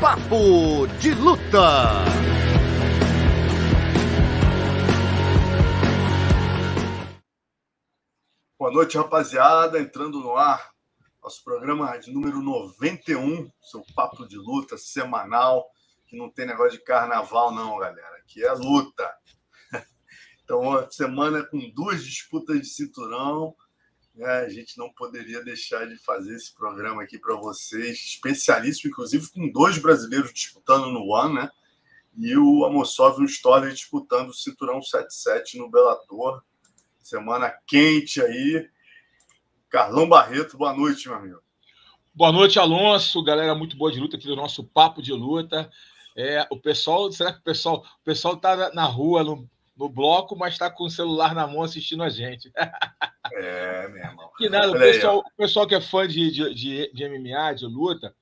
Papo de Luta. Boa noite, rapaziada. Entrando no ar, nosso programa de número 91, seu papo de luta semanal, que não tem negócio de carnaval, não, galera. Aqui é luta. Então, semana com duas disputas de cinturão? A gente não poderia deixar de fazer esse programa aqui para vocês, especialíssimo, inclusive com dois brasileiros disputando no One, né? E o Amosov e o Stoller disputando o cinturão 77 no Bellator. Semana quente aí. Carlão Barreto, boa noite, meu amigo. Boa noite, Alonso. Galera muito boa de luta aqui do nosso Papo de Luta. É, o pessoal, será que o pessoal, o pessoal tá na rua, no, no bloco, mas está com o celular na mão assistindo a gente? É, meu irmão. Que nada, o pessoal, o pessoal que é fã de, de, de, MMA, de luta,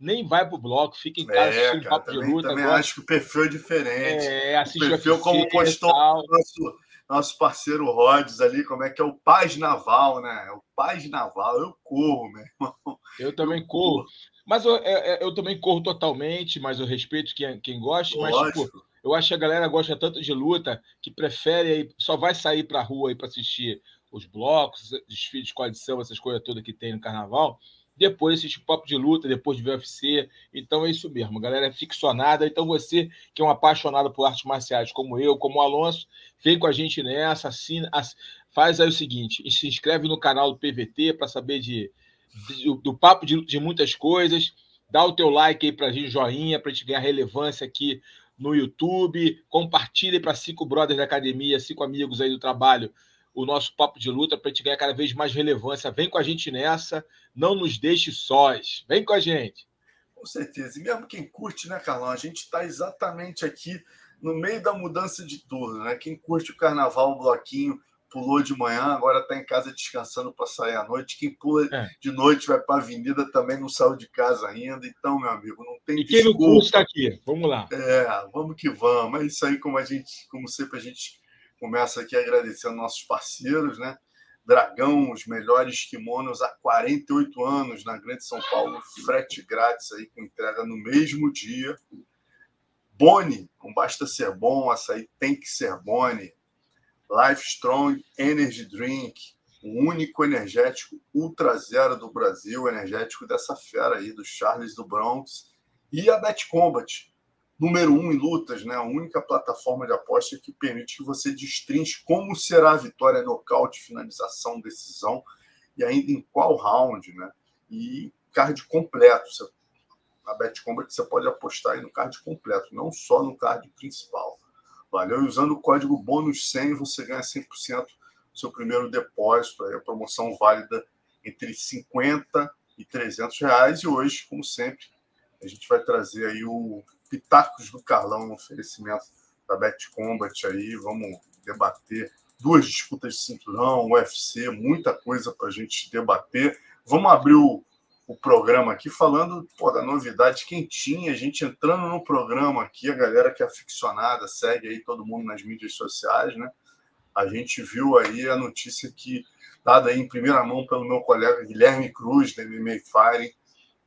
nem vai pro bloco, fica em casa É, assistindo cara, Papo também, de Luta. também gosta- acho que o perfil é diferente. é, o assiste perfil, como UFC e postou o nosso, nosso parceiro Rhodes ali, como é que é o Paz Naval, né? É o Paz Naval, eu corro, meu irmão. Eu também corro. Mas eu, é, é, eu também corro totalmente, mas eu respeito quem, quem gosta. Mas, tipo. Eu acho que a galera gosta tanto de luta que prefere aí, só vai sair pra rua aí para assistir os blocos, desfiles de samba, essas coisas todas que tem no carnaval. Depois assistir papo de luta, depois de ver UFC. Então é isso mesmo, a galera é ficcionada. Então você que é um apaixonado por artes marciais, como eu, como o Alonso, vem com a gente nessa, assina, ass- faz aí o seguinte: se inscreve no canal do PVT para saber de, de- do papo de, de muitas coisas. Dá o teu like aí pra gente, joinha, pra gente ganhar relevância aqui no YouTube. Compartilhe para cinco brothers da academia, cinco amigos aí do trabalho, o nosso papo de luta para a gente ganhar cada vez mais relevância. Vem com a gente nessa, não nos deixe sós. Vem com a gente. Com certeza. E mesmo quem curte, né, Carlão? A gente está exatamente aqui no meio da mudança de turno, né? Quem curte o carnaval, o bloquinho, pulou de manhã, agora está em casa descansando para sair à noite. Quem pula É. de noite vai para a avenida também não saiu de casa ainda. Então, meu amigo, não tem E quem desculpa. está aqui. Vamos lá. É, vamos que vamos. É isso aí, como a gente, como sempre, a gente começa aqui agradecendo nossos parceiros, né? Dragão, os melhores kimonos há 48 anos na Grande São Paulo, frete grátis aí com entrega no mesmo dia. Boni, não basta ser bom, açaí tem que ser Boni. Life Strong Energy Drink, o único energético ultra zero do Brasil, energético dessa fera aí, do Charles do Bronx. E a Bet Combat, número um em lutas, né? A única plataforma de aposta que permite que você destrinche como será a vitória, nocaute, finalização, decisão e ainda em qual round, né? E card completo. Você, na BetCombat você pode apostar aí no card completo, não só no card principal. Valeu? E usando o código bônus 100 você ganha 100% do seu primeiro depósito. Aí a promoção válida entre 50 e 300 reais. E hoje, como sempre, a gente vai trazer aí o Pitacos do Carlão, um oferecimento da Bet Combat aí. Vamos debater duas disputas de cinturão, UFC, muita coisa para a gente debater. Vamos abrir o, o programa aqui falando pô, da novidade quentinha, a gente entrando no programa aqui, a galera que é aficionada, segue aí todo mundo nas mídias sociais, né? A gente viu aí a notícia que, dada aí em primeira mão pelo meu colega Guilherme Cruz, da MMA Firing,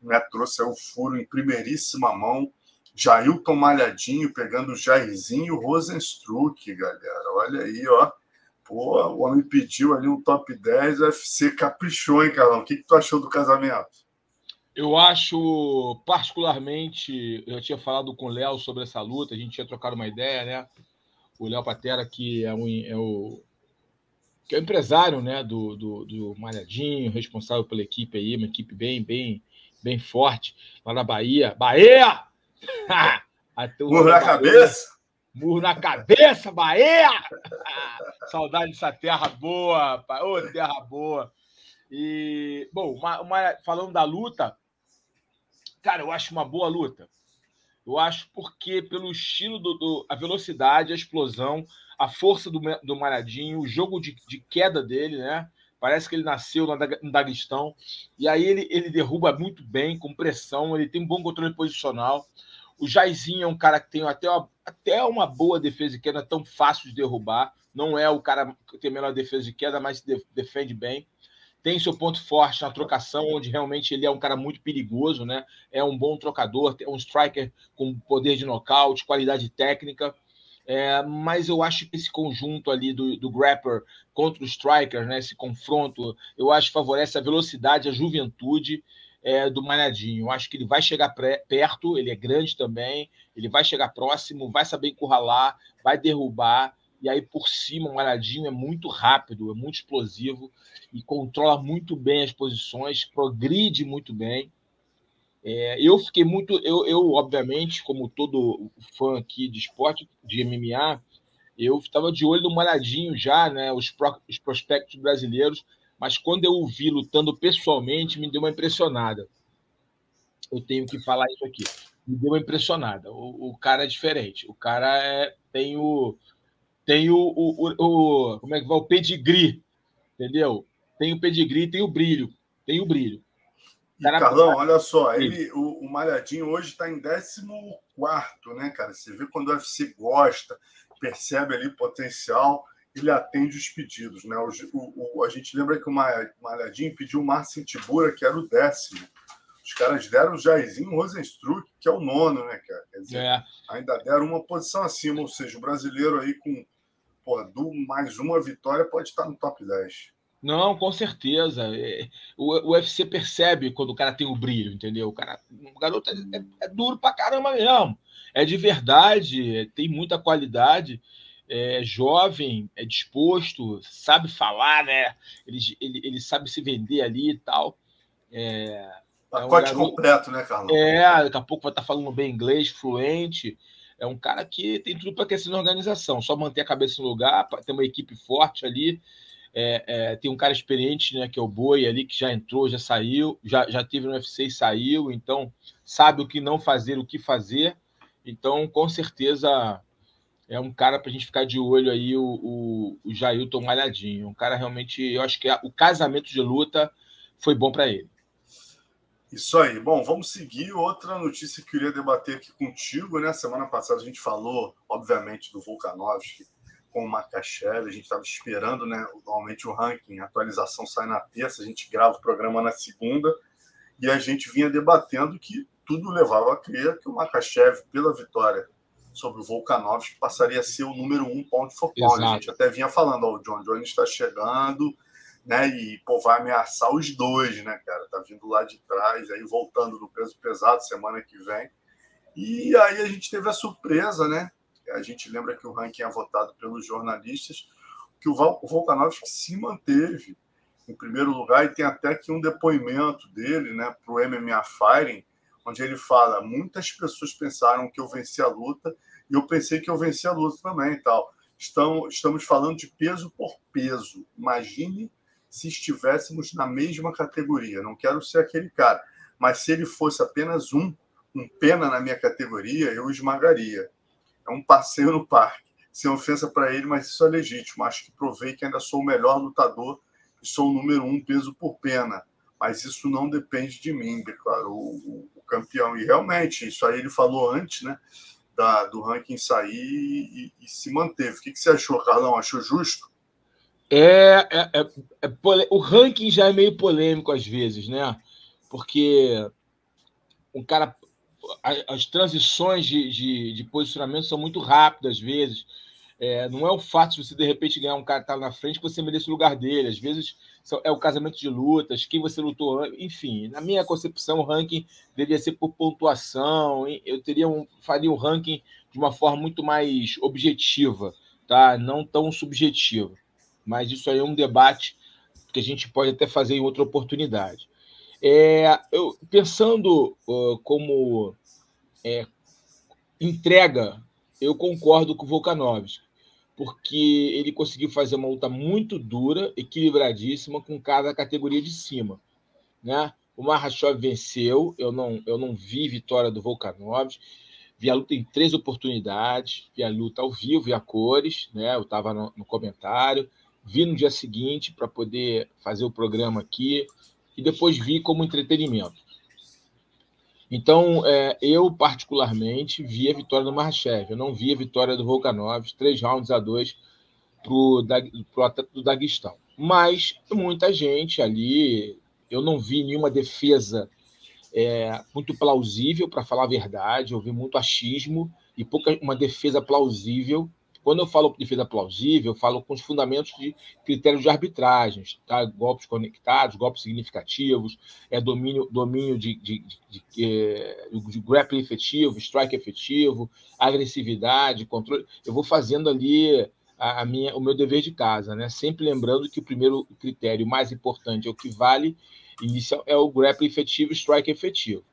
né, trouxe o furo em primeiríssima mão. Jailton Malhadinho pegando o Jairzinho Rosenstruck, galera. Olha aí, ó. Pô, o homem pediu ali um top 10, o UFC caprichou, hein, Carlão? O que, que tu achou do casamento? Eu acho, particularmente, eu tinha falado com o Léo sobre essa luta, a gente tinha trocado uma ideia, né? O Léo Patera, que é, um, é o que é o empresário né, do, do, do Malhadinho, responsável pela equipe aí, uma equipe bem, bem, bem forte, lá na Bahia. Bahia! Murro na cabeça? Murro na cabeça, Bahia! Saudade dessa terra boa, pai. Ô, terra boa. E, bom, uma- uma- falando da luta, cara, eu acho uma boa luta. Eu acho porque pelo estilo do, do a velocidade, a explosão, a força do, do Malhadinho, o jogo de, de queda dele, né? Parece que ele nasceu no Daguestão. E aí ele, ele derruba muito bem, com pressão, ele tem um bom controle posicional. O Jairzinho é um cara que tem até uma, até uma boa defesa de queda, tão fácil de derrubar. Não é o cara que tem a melhor defesa de queda, mas defende bem. Tem seu ponto forte na trocação, onde realmente ele é um cara muito perigoso, né? É um bom trocador, é um striker com poder de nocaute, qualidade técnica. É, mas eu acho que esse conjunto ali do, do Grapper contra o Striker, né, esse confronto, eu acho que favorece a velocidade, a juventude é, do Malhadinho. Eu acho que ele vai chegar pré, perto, ele é grande também, ele vai chegar próximo, vai saber encurralar, vai derrubar, e aí por cima o Malhadinho é muito rápido, é muito explosivo e controla muito bem as posições, progride muito bem. É, eu fiquei muito, eu, eu, obviamente, como todo fã aqui de esporte, de MMA, eu estava de olho no Malhadinho já, né, os, pro, os prospectos brasileiros, mas quando eu o vi lutando pessoalmente, me deu uma impressionada. Eu tenho que falar isso aqui. Me deu uma impressionada. O, o cara é diferente. O cara é, tem o tem o, o, o, como é que vai o pedigree, entendeu? Tem o pedigree, tem o brilho, tem o brilho. Cara, Carlão, olha só, ele, o, o Malhadinho hoje está em 14, né, cara? Você vê quando o UFC gosta, percebe ali potencial, ele atende os pedidos, né? O, o, a gente lembra que o Malhadinho pediu o Marcin Tibura, que era o décimo. Os caras deram o Jairzinho Rosenstruck, que é o nono, né, cara? Quer dizer, é. ainda deram uma posição acima, ou seja, o brasileiro aí com pô, do mais uma vitória pode estar no top 10. Não, com certeza. É, o, UFC percebe quando o cara tem o brilho, entendeu? O, cara, o garoto é, é, é duro pra caramba mesmo. É de verdade, é, tem muita qualidade, é jovem, é disposto, sabe falar, né? Ele, ele, ele sabe se vender ali e tal. É, Pacote é um garoto, completo, né, Carlos? É, daqui a pouco vai estar falando bem inglês, fluente. É um cara que tem tudo para crescer na organização. Só manter a cabeça no lugar, ter uma equipe forte ali é, é, tem um cara experiente, né, que é o Boi ali, que já entrou, já saiu, já, já teve no UFC e saiu, então sabe o que não fazer, o que fazer. Então, com certeza, é um cara para a gente ficar de olho aí, o, o, o Jailton Malhadinho. Um cara realmente, eu acho que a, o casamento de luta foi bom para ele. Isso aí. Bom, vamos seguir. Outra notícia que eu queria debater aqui contigo, né? Semana passada a gente falou, obviamente, do Volkanovski com o Makachev, a gente estava esperando, né? Normalmente o ranking, a atualização sai na terça, a gente grava o programa na segunda, e a gente vinha debatendo que tudo levava a crer que o Makachev, pela vitória sobre o Volkanovski, passaria a ser o número um pound for pound. A gente até vinha falando, ó, o John Jones está chegando, né? E pô, vai ameaçar os dois, né, cara? Tá vindo lá de trás, aí voltando no peso pesado semana que vem. E aí a gente teve a surpresa, né? a gente lembra que o ranking é votado pelos jornalistas, que o Volkanovski se manteve em primeiro lugar e tem até aqui um depoimento dele né, para o MMA Firing, onde ele fala: muitas pessoas pensaram que eu venci a luta e eu pensei que eu venci a luta também e tal. Estão, estamos falando de peso por peso. Imagine se estivéssemos na mesma categoria. Não quero ser aquele cara, mas se ele fosse apenas um, um pena na minha categoria, eu esmagaria é um passeio no parque. Sem ofensa para ele, mas isso é legítimo. Acho que provei que ainda sou o melhor lutador e sou o número um peso por pena. Mas isso não depende de mim, claro, o, o, o campeão. E realmente, isso aí ele falou antes, né? Da, do ranking sair e, e, se manteve. O que, que você achou, Carlão? Achou justo? É, é, é, é o ranking já é meio polêmico às vezes, né? Porque um cara as transições de, de, de, posicionamento são muito rápidas às vezes. É, não é o fato de você de repente ganhar um cara que tá na frente que você merece o lugar dele. Às vezes é o casamento de lutas, quem você lutou, enfim. Na minha concepção, o ranking deveria ser por pontuação. Eu teria um, faria um ranking de uma forma muito mais objetiva, tá? Não tão subjetiva. Mas isso aí é um debate que a gente pode até fazer em outra oportunidade. É, eu, pensando uh, como é, entrega, eu concordo com o Volkanovski, porque ele conseguiu fazer uma luta muito dura, equilibradíssima, com cada categoria de cima. Né? O Mahachov venceu, eu não, eu não vi vitória do Volkanovski. Vi a luta em três oportunidades, vi a luta ao vivo, vi a cores, né? Eu estava no, no, comentário, vi no dia seguinte para poder fazer o programa aqui e depois vi como entretenimento. Então, é, eu particularmente vi a vitória do Marchev, eu não vi a vitória do Volkanov, três rounds a dois para o atleta do Daguestão. Mas muita gente ali, eu não vi nenhuma defesa é, muito plausível, para falar a verdade. Eu vi muito achismo e pouca uma defesa plausível. Quando eu falo defesa plausível, eu falo com os fundamentos de critérios de arbitragem, tá? golpes conectados, golpes significativos, é domínio, domínio de, de, de, de, de grappling efetivo, strike efetivo, agressividade, controle. Eu vou fazendo ali a, minha, o meu dever de casa, né? Sempre lembrando que o primeiro critério mais importante é o que vale inicial é o grappling efetivo strike efetivo.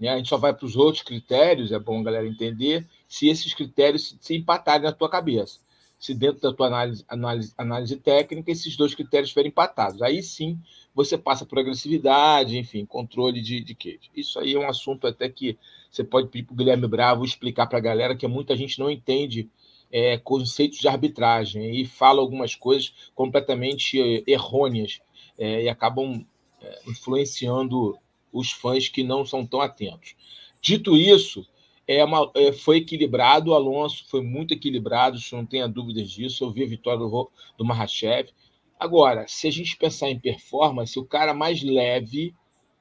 Né? A gente só vai para os outros critérios, é bom a galera entender, se esses critérios se, empatarem na tua cabeça. Se dentro da tua análise, análise, análise técnica esses dois critérios estiverem empatados. Aí sim você passa por agressividade, enfim, controle de, de queijo. Isso aí é um assunto até que você pode pedir para o Guilherme Bravo explicar para a galera que muita gente não entende é, conceitos de arbitragem e fala algumas coisas completamente é, errôneas é, e acabam é, influenciando os fãs que não são tão atentos. Dito isso, é uma, é, foi equilibrado, o Alonso foi muito equilibrado, isso não tenha dúvidas disso. Eu vi a vitória do, do Mahashev. Agora, se a gente pensar em performance, o cara mais leve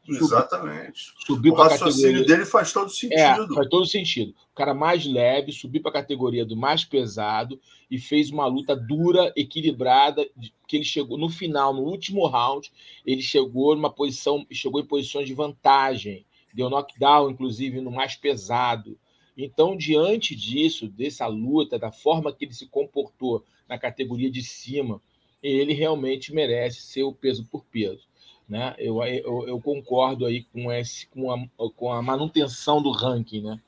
Exatamente. Subiu o raciocínio dele faz todo sentido. É, faz todo sentido. O cara mais leve subiu para a categoria do mais pesado e fez uma luta dura, equilibrada, que ele chegou no final, no último round, ele chegou numa posição, chegou em posições de vantagem, deu knockdown, inclusive, no mais pesado. Então, diante disso, dessa luta, da forma que ele se comportou na categoria de cima, ele realmente merece ser o peso por peso. Né? Eu, eu, eu, concordo aí com, esse, com, a, com a manutenção do ranking. Né?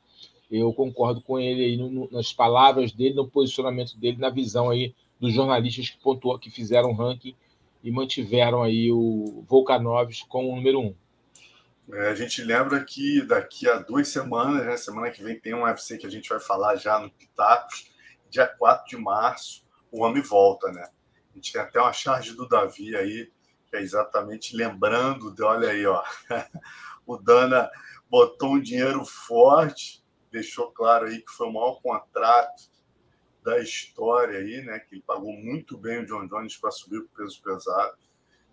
Eu concordo com ele aí no, nas palavras dele, no posicionamento dele, na visão aí dos jornalistas que pontuou, que fizeram o ranking e mantiveram aí o Volkanovski como o número um. É, a gente lembra que daqui a duas semanas, né, semana que vem, tem um UFC que a gente vai falar já no Pitacos, dia 4 de março, o homem volta, né? A gente tem até uma charge do Davi aí é exatamente lembrando de, olha aí, ó, o Dana botou um dinheiro forte, deixou claro aí que foi o maior contrato da história aí, né? Que ele pagou muito bem o John Jones para subir para o peso pesado.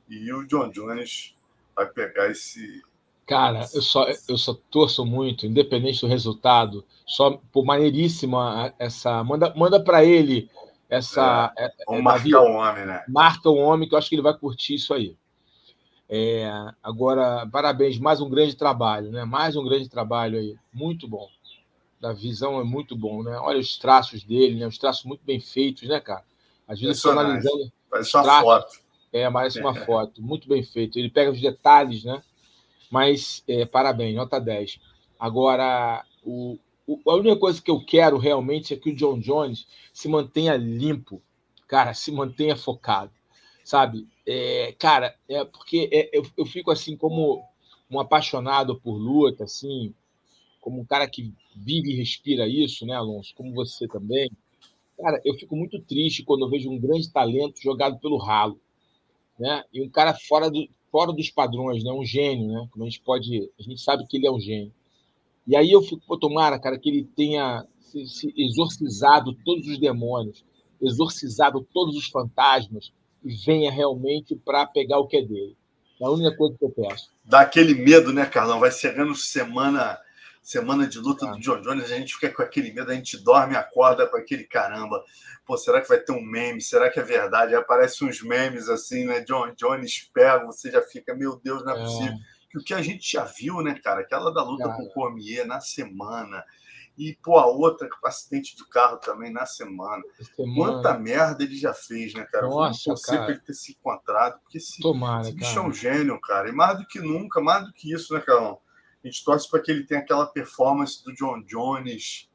E o John Jones vai pegar esse. Cara, eu só, eu só torço muito, independente do resultado, só por maneiríssima essa. Manda, manda para ele essa. É, vamos é, marcar o homem, né? Marca o homem, que eu acho que ele vai curtir isso aí. É, agora, parabéns, mais um grande trabalho, né? Mais um grande trabalho aí, muito bom. Da visão é muito bom, né? Olha os traços dele, né? Os traços muito bem feitos, né, cara? Às vezes estou analisando. Parece uma traços, foto. É, parece uma foto, muito bem feito. Ele pega os detalhes, né? Mas é, parabéns, nota 10. Agora, o, a única coisa que eu quero realmente é que o John Jones se mantenha limpo, cara, se mantenha focado, sabe? É, cara, é porque é, eu, eu fico assim como um apaixonado por luta, assim, como um cara que vive e respira isso, né, Alonso? Como você também. Cara, eu fico muito triste quando eu vejo um grande talento jogado pelo ralo, né? E um cara fora, do, fora dos padrões, né? Um gênio, né? Como a gente pode, a gente sabe que ele é um gênio. E aí eu fico, pô, tomara, cara, que ele tenha se, se exorcizado todos os demônios, exorcizado todos os fantasmas e venha realmente para pegar o que é dele. É a única coisa que eu peço. Dá aquele medo, né, Carlão? Vai chegando semana semana de luta ah. do John Jones, a gente fica com aquele medo, a gente dorme, acorda com aquele caramba. Pô, será que vai ter um meme? Será que é verdade? Aí aparecem uns memes assim, né? John Jones pega, você já fica, meu Deus, não é, é. possível que o que a gente já viu, né, cara? Aquela da luta cara. com o Cormier na semana. E, pô, a outra com o acidente do carro também na semana. semana. Quanta merda ele já fez, né, cara? Nossa, para ele ter se encontrado, porque esse, Tomara, esse bicho é um gênio, cara. E mais do que nunca, mais do que isso, né, Carlão? A gente torce para que ele tenha aquela performance do John Jones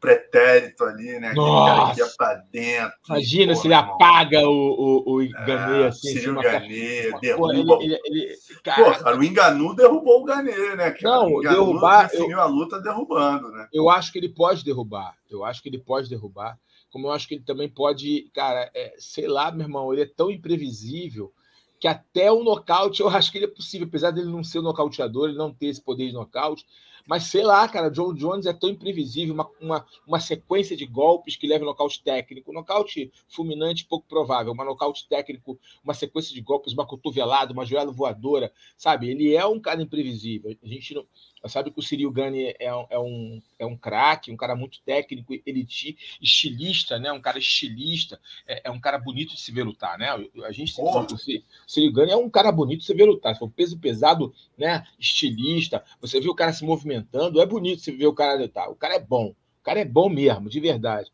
pretérito ali, né? Aquele cara que ia pra dentro. Imagina porra, se ele irmão. apaga o, o, o Ganê, é, assim. Se o Ganê, derruba. Porra, ele, ele, ele, cara... Pô, cara, o Enganu derrubou o Ganê, né? Cara? Não, o Enganu derrubar. definiu eu, a luta derrubando, né? Eu acho que ele pode derrubar. Eu acho que ele pode derrubar. Como eu acho que ele também pode, cara, é, sei lá, meu irmão, ele é tão imprevisível que até o nocaute eu acho que ele é possível, apesar dele não ser um nocauteador, ele não ter esse poder de nocaute, mas sei lá, cara, John Jones é tão imprevisível, uma, uma, uma sequência de golpes que leva nocaute técnico. Nocaute fulminante, pouco provável, mas nocaute técnico, uma sequência de golpes, uma cotovelada, uma joelha voadora, sabe? Ele é um cara imprevisível. A gente não, sabe que o Cyril Gane é, é um, é um craque, um cara muito técnico, eliti, estilista, né? Um cara estilista, é, é, um cara bonito de se ver lutar, né? A gente oh. o Cyril Gane é um cara bonito de se ver lutar. Se for peso pesado, né? Estilista, você vê o cara se movimentando, é bonito você ver o cara lutar. O cara é bom, o cara é bom mesmo, de verdade.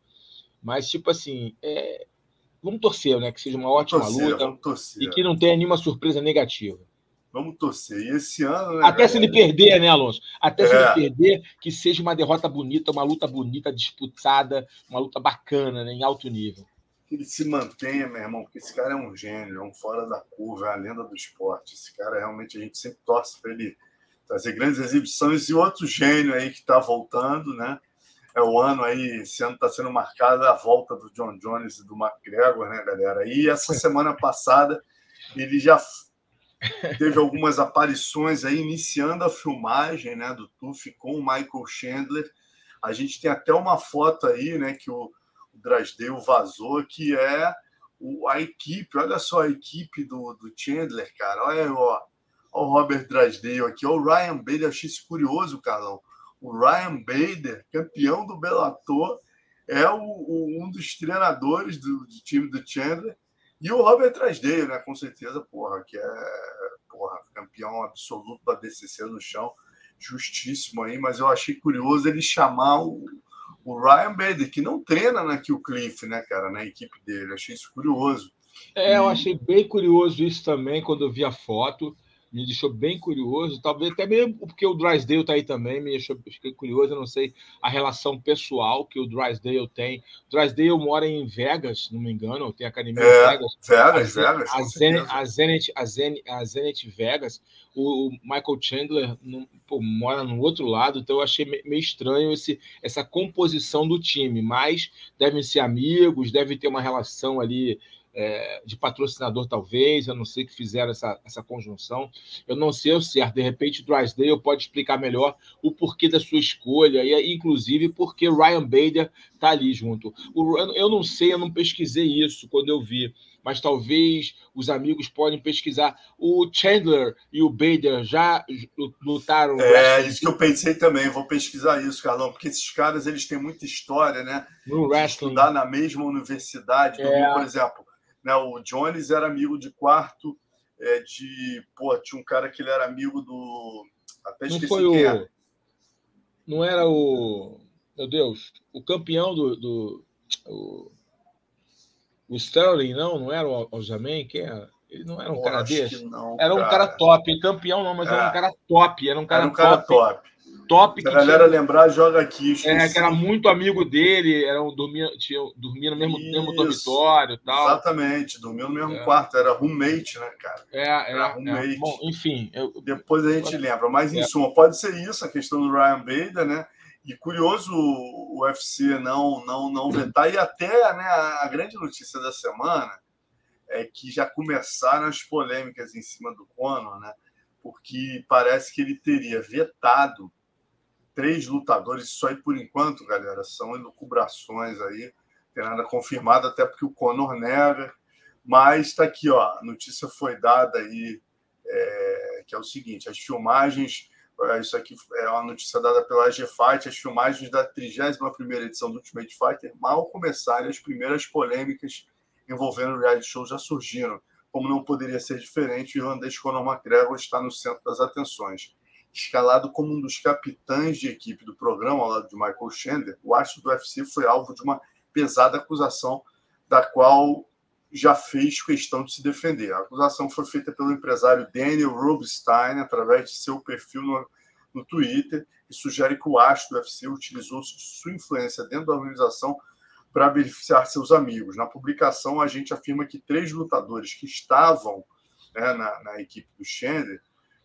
Mas, tipo assim, é... vamos torcer, né? Que seja uma ótima torcer, luta e que não tenha nenhuma surpresa negativa. Vamos torcer. E esse ano. Né, Até se ele perder, né, Alonso? Até é. se ele é. perder, que seja uma derrota bonita, uma luta bonita, disputada, uma luta bacana, né, em alto nível. Que ele se mantenha, meu irmão, porque esse cara é um gênio, é um fora da curva, é a lenda do esporte. Esse cara realmente a gente sempre torce para ele trazer grandes exibições. E outro gênio aí que está voltando, né? É o ano aí, esse ano está sendo marcado a volta do John Jones e do McGregor, né, galera? E essa semana passada ele já teve algumas aparições aí iniciando a filmagem né, do Tuff com o Michael Chandler. A gente tem até uma foto aí né, que o, o vazou, que é o, a equipe, olha só a equipe do, do Chandler, cara. Olha ó, ó o Robert Drasdale aqui, ó, o Ryan Bader, achei isso curioso, Carlão. O Ryan Bader, campeão do Bellator, é o, o, um dos treinadores do, do time do Chandler e o Robert Trasdale, né? Com certeza, porra, que é porra, campeão absoluto da DCC no chão. Justíssimo aí, mas eu achei curioso ele chamar o, o Ryan Bader, que não treina na Kill Cliff, né, cara, na equipe dele. Eu achei isso curioso. É, eu achei bem curioso isso também quando eu vi a foto me deixou bem curioso, talvez até mesmo porque o Drysdale está aí também, me deixou fiquei curioso, eu não sei a relação pessoal que o Drysdale tem. O Drysdale mora em Vegas, não me engano, tem academia é, Vegas. Vegas, a, Vegas. A, Zenit, a, Zenit, a, Zenit, a Zenit Vegas, o Michael Chandler no, pô, mora no outro lado, então eu achei meio estranho esse, essa composição do time, mas devem ser amigos, devem ter uma relação ali é, de patrocinador, talvez, eu não sei que fizeram essa, essa conjunção. Eu não sei o certo. De repente, o Drysdale pode explicar melhor o porquê da sua escolha, e inclusive porque Ryan Bader está ali junto. O, eu não sei, eu não pesquisei isso quando eu vi, mas talvez os amigos podem pesquisar. O Chandler e o Bader já lutaram. É, isso que eu pensei também. Vou pesquisar isso, Carlão, porque esses caras eles têm muita história, né? No wrestling. Estudar na mesma universidade. É. Por exemplo, né? O Jones era amigo de quarto é, de. Pô, tinha um cara que ele era amigo do. Até esqueci não foi quem o... era. Não era o. Meu Deus, o campeão do. do o... o Sterling, não? Não era o Aljamin? Quem era? Ele não era um Pô, cara desse? Não, era um cara top. Campeão não, mas é. era um cara top. Era um cara, era um cara top. Top. Se a galera tinha... lembrar, joga aqui. É, que era muito amigo dele, era um, dormia, tinha, dormia no mesmo, mesmo dormitório tal. Exatamente, dormia no mesmo é. quarto, era roommate, né, cara? É, é era é. roommate. É. Bom, enfim. Eu... Depois a gente lembra, mas em é. suma, pode ser isso, a questão do Ryan Bader, né? E curioso o UFC não, não, não vetar, e até né, a grande notícia da semana é que já começaram as polêmicas em cima do Conor, né? Porque parece que ele teria vetado três lutadores. Isso aí, por enquanto, galera, são elucubrações aí. Tem nada confirmado, até porque o Conor nega. Mas está aqui, ó. A notícia foi dada aí, é, que é o seguinte: as filmagens. É, isso aqui é uma notícia dada pela AG Fight. As filmagens da 31 edição do Ultimate Fighter mal começaram as primeiras polêmicas envolvendo o reality show já surgiram. Como não poderia ser diferente, o irlandês Conor McGregor está no centro das atenções escalado como um dos capitães de equipe do programa, ao lado de Michael Chandler, o astro do UFC foi alvo de uma pesada acusação, da qual já fez questão de se defender. A acusação foi feita pelo empresário Daniel Rubinstein, através de seu perfil no, no Twitter e sugere que o astro do UFC utilizou sua influência dentro da organização para beneficiar seus amigos. Na publicação, a gente afirma que três lutadores que estavam né, na, na, equipe do Chandler,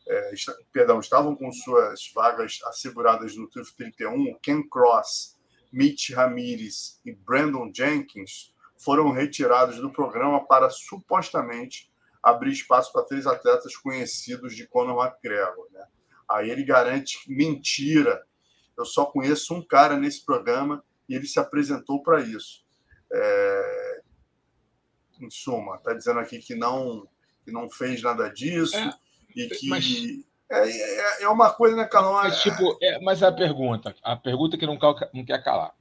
é, perdão, estavam com suas vagas asseguradas no TUF 31, Ken Cross, Mitch Ramirez e Brandon Jenkins, foram retirados do programa para supostamente abrir espaço para três atletas conhecidos de Conor McGregor. Né? Aí ele garante mentira. Eu só conheço um cara nesse programa e ele se apresentou para isso. É... Em suma, está dizendo aqui que não, que não fez nada disso é, e que. Mas... É, é, é, uma coisa, né, Calão? Mas, tipo, é, mas a pergunta, a pergunta que não, não quer calar.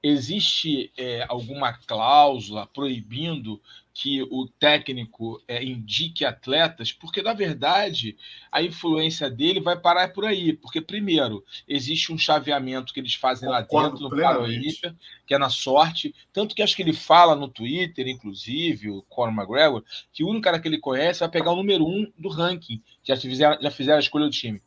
Existe é, alguma cláusula proibindo que o técnico é, indique atletas? Porque, na verdade, a influência dele vai parar por aí. Porque, primeiro, existe um chaveamento que eles fazem lá dentro, no Paralímpia, que é na sorte. Tanto que acho que ele fala no Twitter, inclusive, o Conor McGregor, que o único cara que ele conhece vai pegar o número um do ranking. Já fizeram, já fizeram a escolha do time.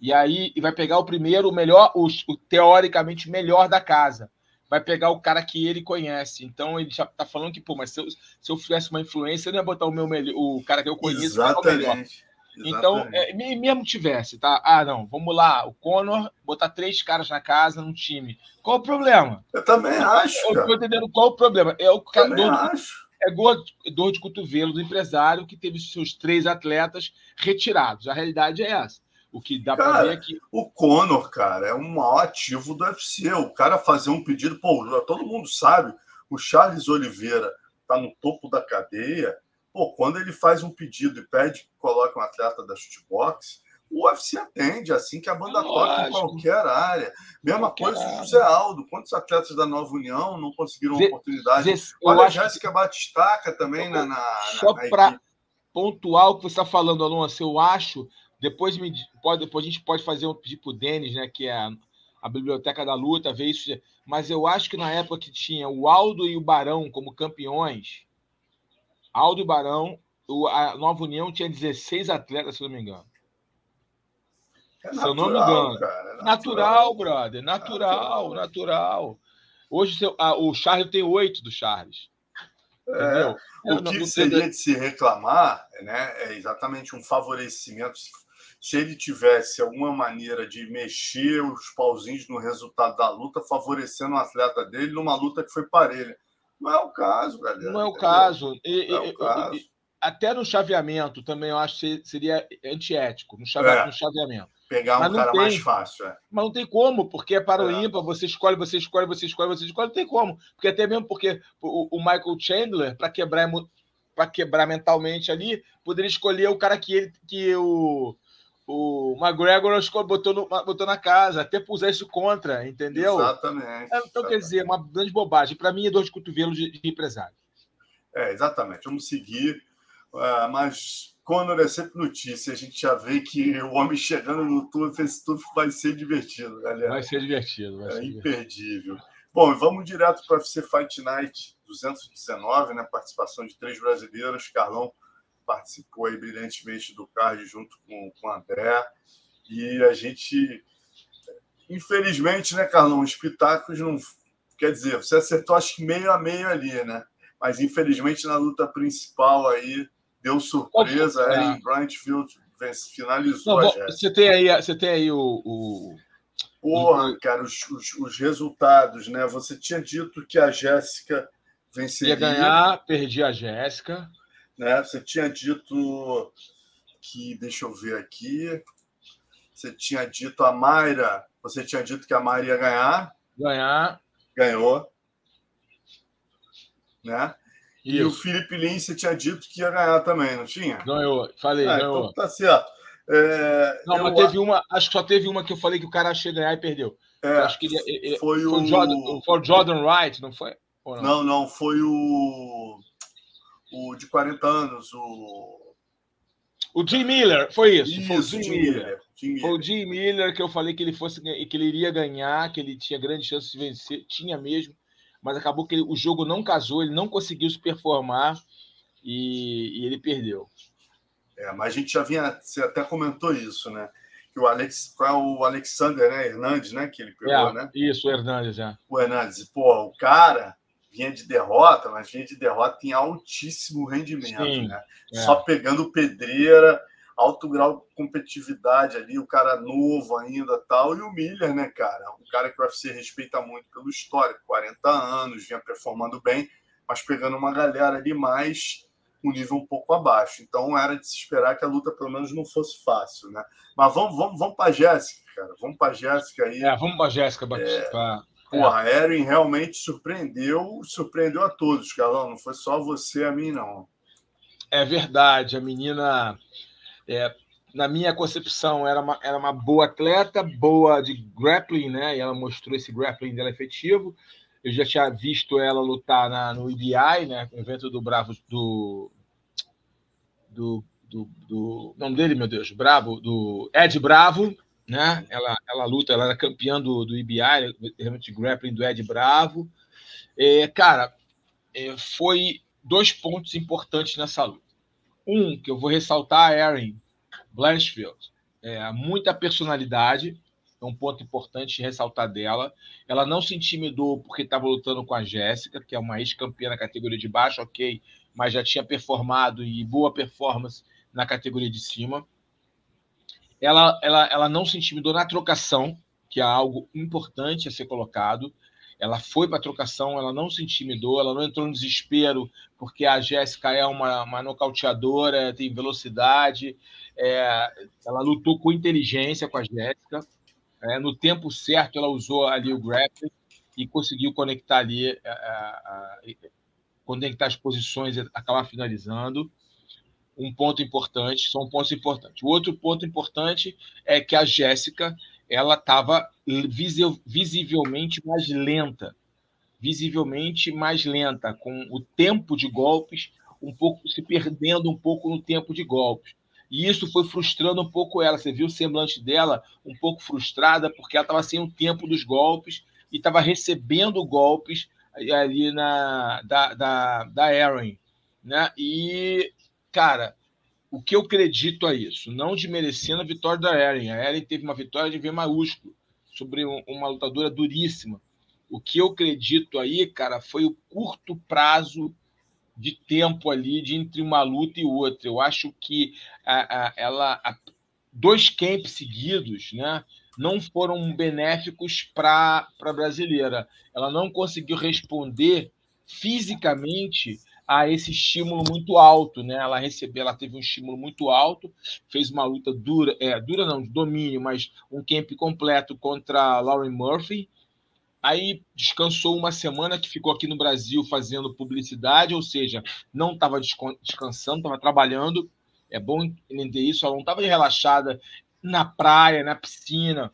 E aí vai pegar o primeiro, o melhor, o, o teoricamente melhor da casa vai pegar o cara que ele conhece. Então ele já tá falando que, pô, mas se eu, se eu fizesse uma influência, eu não ia botar o meu melhor, o cara que eu conheço. Exatamente. Então, é, mesmo tivesse, tá? Ah, não, vamos lá, o Conor botar três caras na casa num time. Qual o problema? Eu também acho. Eu cara. tô entendendo qual o problema. É o cara, dor, acho. É dor, dor de cotovelo do empresário que teve seus três atletas retirados. A realidade é essa. O que dá para ver é que. O Conor, cara, é um maior ativo do UFC. O cara fazer um pedido, pô, todo mundo sabe, o Charles Oliveira tá no topo da cadeia. Pô, quando ele faz um pedido e pede que coloque um atleta da shootbox, o UFC atende, assim que a banda toca em qualquer área. Mesma qualquer coisa do José Aldo. Quantos atletas da Nova União não conseguiram Zé, oportunidade? Zé, Olha a Jéssica que... Batistaca também na, na. Só para pontuar o que você está falando, Alonso, eu acho depois, me, pode, depois a gente pode fazer um pedir para o Denis, né, que é a, a, Biblioteca da Luta, ver isso. Mas eu acho que na época que tinha o Aldo e o Barão como campeões, Aldo e Barão, o, a Nova União tinha 16 atletas, se eu não me engano. É natural, se eu não me engano. Cara, é natural. natural, brother. Natural, natural. natural. Hoje seu, a, o Charles tem oito do Charles. É, o que seria de se reclamar né, é exatamente um favorecimento se ele tivesse alguma maneira de mexer os pauzinhos no resultado da luta, favorecendo o atleta dele numa luta que foi parelha. Não é o caso, galera. Não é o caso. E, é o caso. E, até no chaveamento também eu acho que seria antiético, no, chave, é. no chaveamento. Pegar um cara tem, mais fácil. É. Mas não tem como, porque é para o é. ímpar, você escolhe, você escolhe, você escolhe, você escolhe, não tem como. Porque até mesmo porque o, o Michael Chandler, para quebrar para quebrar mentalmente ali, poderia escolher o cara que ele que o o McGregor botou, no, botou na casa, até por usar isso contra, entendeu? Exatamente. É, então, exatamente. quer dizer, uma grande bobagem. Para mim, é dor de cotovelo de, de empresário. É, exatamente. Vamos seguir. Uh, mas Conor é sempre notícia. A gente já vê que o homem chegando no tour, esse tour vai ser divertido, galera. Vai ser divertido. Vai é ser imperdível. Divertido. Bom, vamos direto para o UFC Fight Night 219, né? Participação de três brasileiros. Carlão participou aí brilhantemente do card junto com, com o André. E a gente, infelizmente, né, Carlão, os pitacos não. Quer dizer, você acertou acho que meio a meio ali, né? Mas infelizmente na luta principal aí deu surpresa. É. Erin Brightfield finalizou não, a Você tem aí, você tem aí o, o... Porra, cara, os, os, os, resultados, né? Você tinha dito que a Jéssica venceria. Ia ganhar, perdi a Jéssica. Né? Você tinha dito que, deixa eu ver aqui, você tinha dito a Mayra, você tinha dito que a Mayra ia ganhar. Ganhar. Ganhou. Né? Isso. E o Felipe Lins, você tinha dito que ia ganhar também, não tinha? Ganhou, falei, ah, ganhou. Então tá certo. É, não, mas teve uma, acho que só teve uma que eu falei que o cara achou ganhar e perdeu. É, acho que ele, ele, foi, foi, o Jordan, foi o Jordan Wright, não foi? Não? não? não, foi o o de 40 anos, o. O Jim Miller, foi isso. isso foi o Jim, Jim Miller. Miller. Jim Miller. Foi o Jim Miller que eu falei que ele fosse que ele iria ganhar, que ele tinha grande chance de vencer, tinha mesmo, mas acabou que ele, o jogo não casou, ele não conseguiu se performar e, e ele perdeu. É, mas a gente já vinha, você até comentou isso, né? que o Alex, qual é o Alexander, né? Hernandes, né? Que ele pegou, é, né? Isso, o Hernandes, é. O Hernandes, pô, o cara vinha de derrota, mas vinha de derrota em altíssimo rendimento, Sim, né? É. Só pegando pedreira, alto grau de competitividade ali, o cara novo ainda tal, e o Miller, né, cara? Um cara que o UFC respeita muito pelo histórico, 40 anos, vinha performando bem, mas pegando uma galera ali mais um nível um pouco abaixo. Então era de se esperar que a luta pelo menos não fosse fácil, né? Mas vamos, vamos, vamos para a Jéssica, cara. Vamos para Jéssica aí. É, vamos para Jéssica É, porra, a Erin realmente surpreendeu, surpreendeu a todos, Carlão. Não foi só você a mim, não. É verdade, a menina, é, na minha concepção, era uma, era uma boa atleta, boa de grappling, né? E ela mostrou esse grappling dela efetivo. Eu já tinha visto ela lutar na, no IBI, né? No evento do Bravo do, do, do, do nome dele, meu Deus, Bravo, do Ed Bravo, né? Ela, ela luta, ela era campeã do, do IBI, de grappling do Ed Bravo. É, cara, é, foi dois pontos importantes nessa luta. Um, que eu vou ressaltar a Erin Blanchfield. É, muita personalidade, é um ponto importante ressaltar dela. Ela não se intimidou porque estava lutando com a Jéssica, que é uma ex-campeã na categoria de baixo, ok, mas já tinha performado e boa performance na categoria de cima. Ela, ela, ela não se intimidou na trocação, que é algo importante a ser colocado. Ela foi para a trocação, ela não se intimidou, ela não entrou no desespero, porque a Jéssica é uma, uma nocauteadora, tem velocidade. É, ela lutou com inteligência com a Jéssica é, no tempo certo, ela usou ali o grappling e conseguiu conectar ali, a, a, a, conectar as posições e acabar finalizando. Um ponto importante, são pontos importantes. O outro ponto importante é que a Jéssica ela estava visivelmente mais lenta, visivelmente mais lenta, com o tempo de golpes um pouco se perdendo um pouco no tempo de golpes. E isso foi frustrando um pouco ela. Você viu o semblante dela um pouco frustrada, porque ela estava sem o tempo dos golpes e estava recebendo golpes ali na da, da, da. Né? E, cara, o que eu acredito a isso? Não desmerecendo a vitória da Aaron. A Aaron teve uma vitória de V maiúsculo sobre uma lutadora duríssima. O que eu acredito aí, cara, foi o curto prazo de tempo ali de entre uma luta e outra. Eu acho que a, a, ela a, dois camps seguidos, né, não foram benéficos para a brasileira. Ela não conseguiu responder fisicamente a esse estímulo muito alto, né? Ela recebeu, ela teve um estímulo muito alto, fez uma luta dura, é, dura não, de domínio, mas um camp completo contra Lauren Murphy, Aí descansou uma semana que ficou aqui no Brasil fazendo publicidade, ou seja, não estava descansando, estava trabalhando. É bom entender isso. Ela não estava relaxada na praia, na piscina,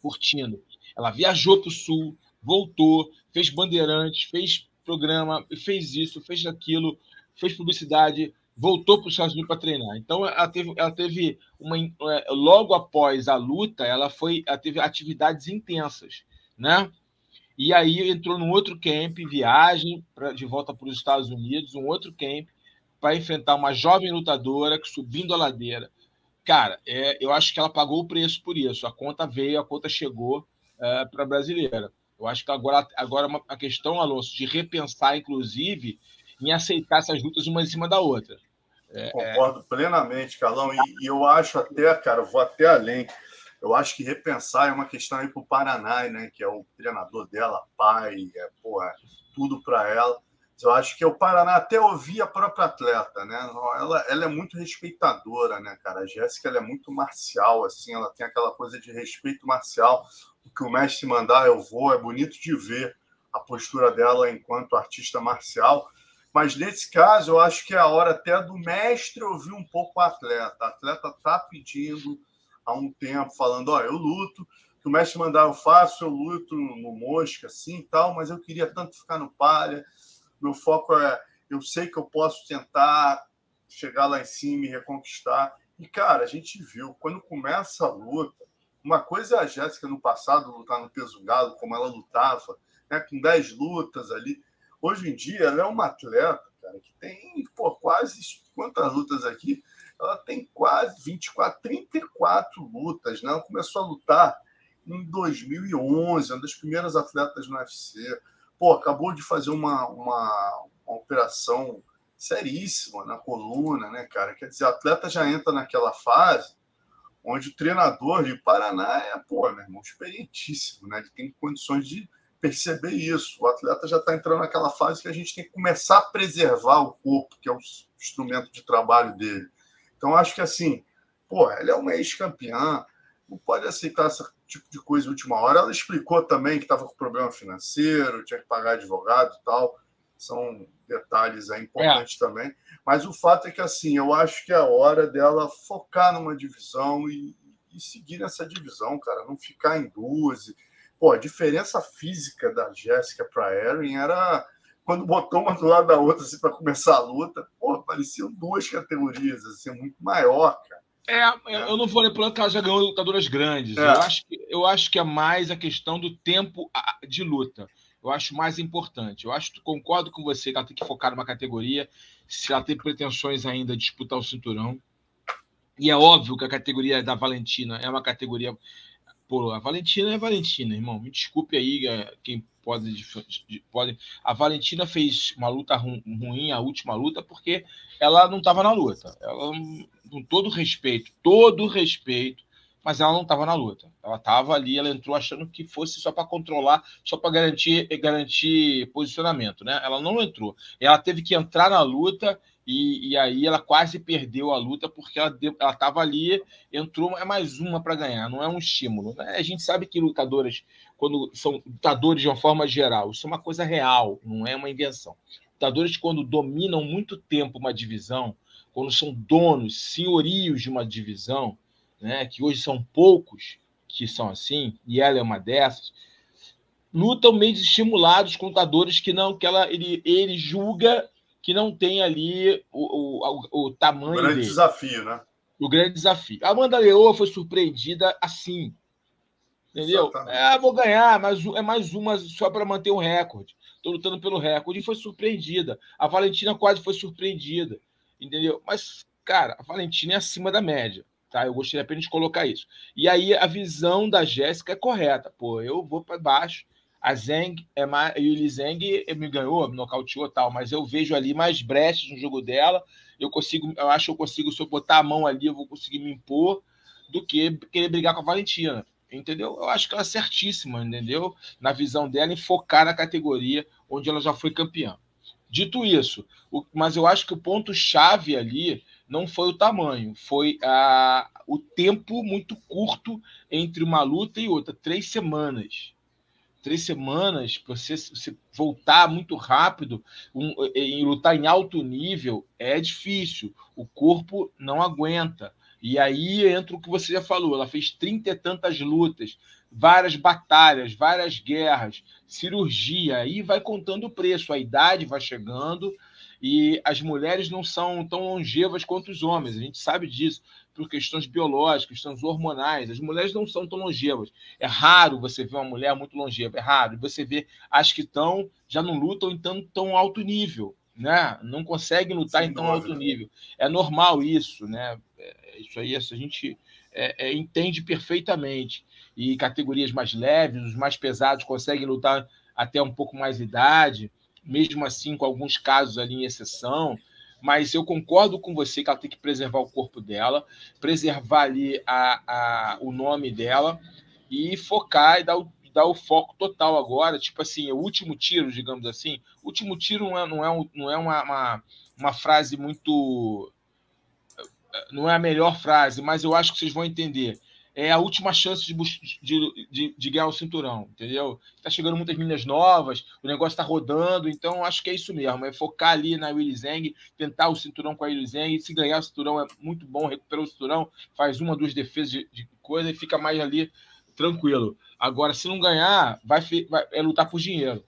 curtindo. Ela viajou para o sul, voltou, fez bandeirantes, fez programa, fez isso, fez aquilo, fez publicidade, voltou para os Estados Unidos para treinar. Então, ela teve, ela teve uma. É, logo após a luta, ela foi, ela teve atividades intensas né? E aí entrou num outro camp, viagem pra, de volta para os Estados Unidos, um outro camp, para enfrentar uma jovem lutadora que subindo a ladeira. Cara, é, eu acho que ela pagou o preço por isso. A conta veio, a conta chegou é, para a brasileira. Eu acho que agora, agora é uma, a questão, Alonso, de repensar, inclusive, em aceitar essas lutas uma em cima da outra. É, Concordo plenamente, Carlão. E, e, eu acho até, cara, vou até além. Eu acho que repensar é uma questão aí para o Paraná, né? Que é o treinador dela, pai, é, porra, tudo para ela. Eu acho que o Paraná até ouvir a própria atleta, né? Ela, ela é muito respeitadora, né, cara? A Jéssica ela é muito marcial, assim, ela tem aquela coisa de respeito marcial. O que o mestre mandar, eu vou. É bonito de ver a postura dela enquanto artista marcial. Mas nesse caso, eu acho que é a hora até do mestre ouvir um pouco o atleta. A atleta está pedindo, há um tempo falando, ó, eu luto, que o mestre mandar eu faço, eu luto no mosca, assim tal, mas eu queria tanto ficar no palha. Meu foco é, eu sei que eu posso tentar chegar lá em cima e reconquistar. E, cara, a gente viu, quando começa a luta, uma coisa é a Jéssica no passado lutar no peso galo, como ela lutava, né, com 10 lutas ali. Hoje em dia, ela é uma atleta, cara, que tem pô, quase quantas lutas aqui? ela tem quase 24, 34 lutas, né? Ela começou a lutar em 2011, uma das primeiras atletas no UFC. Pô, acabou de fazer uma, uma, uma operação seríssima na coluna, né, cara? Quer dizer, atleta já entra naquela fase onde o treinador de Paraná é, pô, meu irmão, experientíssimo, né? Ele tem condições de perceber isso. O atleta já está entrando naquela fase que a gente tem que começar a preservar o corpo, que é o instrumento de trabalho dele. Então, acho que assim, pô, ele é uma ex-campeã, não pode aceitar esse tipo de coisa última hora. Ela explicou também que estava com problema financeiro, tinha que pagar advogado e tal. São detalhes aí importantes é. também. Mas o fato é que, assim, eu acho que é a hora dela focar numa divisão e, e seguir nessa divisão, cara. Não ficar em duas. Pô, a diferença física da Jéssica para Erin era quando botou uma do lado da outra assim, para começar a luta, pô, pareciam duas categorias, assim, muito maior, cara. É, eu não falei por que ela já ganhou lutadoras grandes. É. Eu, acho que, eu acho que é mais a questão do tempo de luta. Eu acho mais importante. Eu acho, concordo com você que ela tem que focar numa categoria, se ela tem pretensões ainda de disputar o cinturão. E é óbvio que a categoria da Valentina é uma categoria. Pô, a Valentina é Valentina, irmão. Me desculpe aí é, quem pode, pode. A Valentina fez uma luta ruim, a última luta, porque ela não estava na luta. Ela, com todo respeito, todo respeito, mas ela não estava na luta. Ela estava ali, ela entrou achando que fosse só para controlar, só para garantir, garantir posicionamento, né? Ela não entrou. Ela teve que entrar na luta e, e aí ela quase perdeu a luta porque ela estava ali, entrou, é mais uma para ganhar, não é um estímulo. Né? A gente sabe que lutadoras, quando são lutadores de uma forma geral, isso é uma coisa real, não é uma invenção. Lutadores, quando dominam muito tempo uma divisão, quando são donos, senhorios de uma divisão, né, que hoje são poucos que são assim, e ela é uma dessas, lutam meio estimulados com lutadores que não, que ela, ele, ele julga que não tem ali o, o, o tamanho. O grande dele. desafio, né? O grande desafio. A Amanda Leoa foi surpreendida assim. Entendeu? É, vou ganhar, mas é mais uma só para manter um recorde. Estou lutando pelo recorde e foi surpreendida. A Valentina quase foi surpreendida. Entendeu? Mas, cara, a Valentina é acima da média. Tá? Eu gostaria apenas de colocar isso. E aí a visão da Jéssica é correta. Pô, eu vou para baixo. A Zeng é mais. O Zeng me ganhou, me nocauteou tal, mas eu vejo ali mais brechas no jogo dela. Eu consigo, eu acho que eu consigo, se eu botar a mão ali, eu vou conseguir me impor do que querer brigar com a Valentina. Entendeu? Eu acho que ela é certíssima, entendeu? Na visão dela, em focar na categoria onde ela já foi campeã. Dito isso, o, mas eu acho que o ponto-chave ali não foi o tamanho, foi a, o tempo muito curto entre uma luta e outra três semanas. Três semanas, você, você, voltar muito rápido um, e lutar em alto nível é difícil. O corpo não aguenta. E aí entra o que você já falou: ela fez trinta e tantas lutas, várias batalhas, várias guerras, cirurgia, aí vai contando o preço, a idade vai chegando e as mulheres não são tão longevas quanto os homens, a gente sabe disso, por questões biológicas, questões hormonais, as mulheres não são tão longevas. É raro você ver uma mulher muito longeva, é raro. E você vê as que estão, já não lutam em tão, tão alto nível, né? Não conseguem lutar Sem em tão dúvida. alto nível. É normal isso, né? É, isso aí a gente é, é, entende perfeitamente. E categorias mais leves, os mais pesados conseguem lutar até um pouco mais de idade mesmo assim com alguns casos ali em exceção, mas eu concordo com você que ela tem que preservar o corpo dela, preservar ali a, a, o nome dela e focar e dar o, dar o foco total agora, tipo assim, o último tiro, digamos assim. O último tiro não é, não é, um, não é uma, uma, uma frase muito. Não é a melhor frase, mas eu acho que vocês vão entender é a última chance de, de, de, de ganhar o cinturão, entendeu? Tá chegando muitas meninas novas, o negócio tá rodando, então acho que é isso mesmo, é focar ali na Willy Zeng, tentar o cinturão com a Willy Zeng, se ganhar o cinturão é muito bom, recupera o cinturão, faz uma, duas defesas de, de coisa e fica mais ali tranquilo. Agora, se não ganhar, vai, vai é lutar por dinheiro.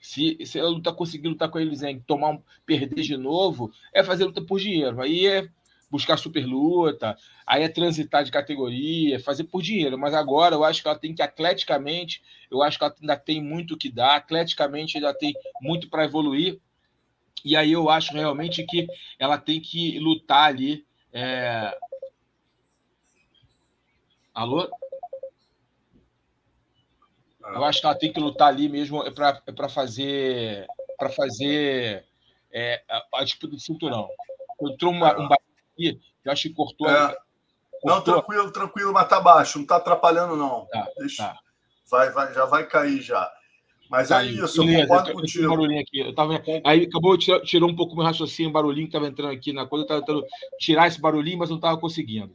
Se, se ela lutar, conseguir lutar com a Willy Zeng, tomar um, perder de novo, é fazer luta por dinheiro. Aí é buscar super luta, aí é transitar de categoria, fazer por dinheiro. Mas agora eu acho que ela tem que, atleticamente, eu acho que ela ainda tem muito que dar, atleticamente ainda tem muito para evoluir. E aí eu acho realmente que ela tem que lutar ali É... Alô? Eu acho que ela tem que lutar ali mesmo é para é fazer para fazer é, a disputa de cinturão. Entrou uma, um aqui, eu acho que cortou. É. Não, tranquilo, tranquilo, mas tá baixo, não tá atrapalhando, não. Tá, Deixa, tá. Vai, vai, já vai cair já. Mas é isso, eu concordo contigo. Um barulhinho aqui. Eu tava, aí acabou, tirou, tirou um pouco meu raciocínio, o barulhinho que estava entrando aqui na coisa, eu estava tentando tirar esse barulhinho, mas não estava conseguindo.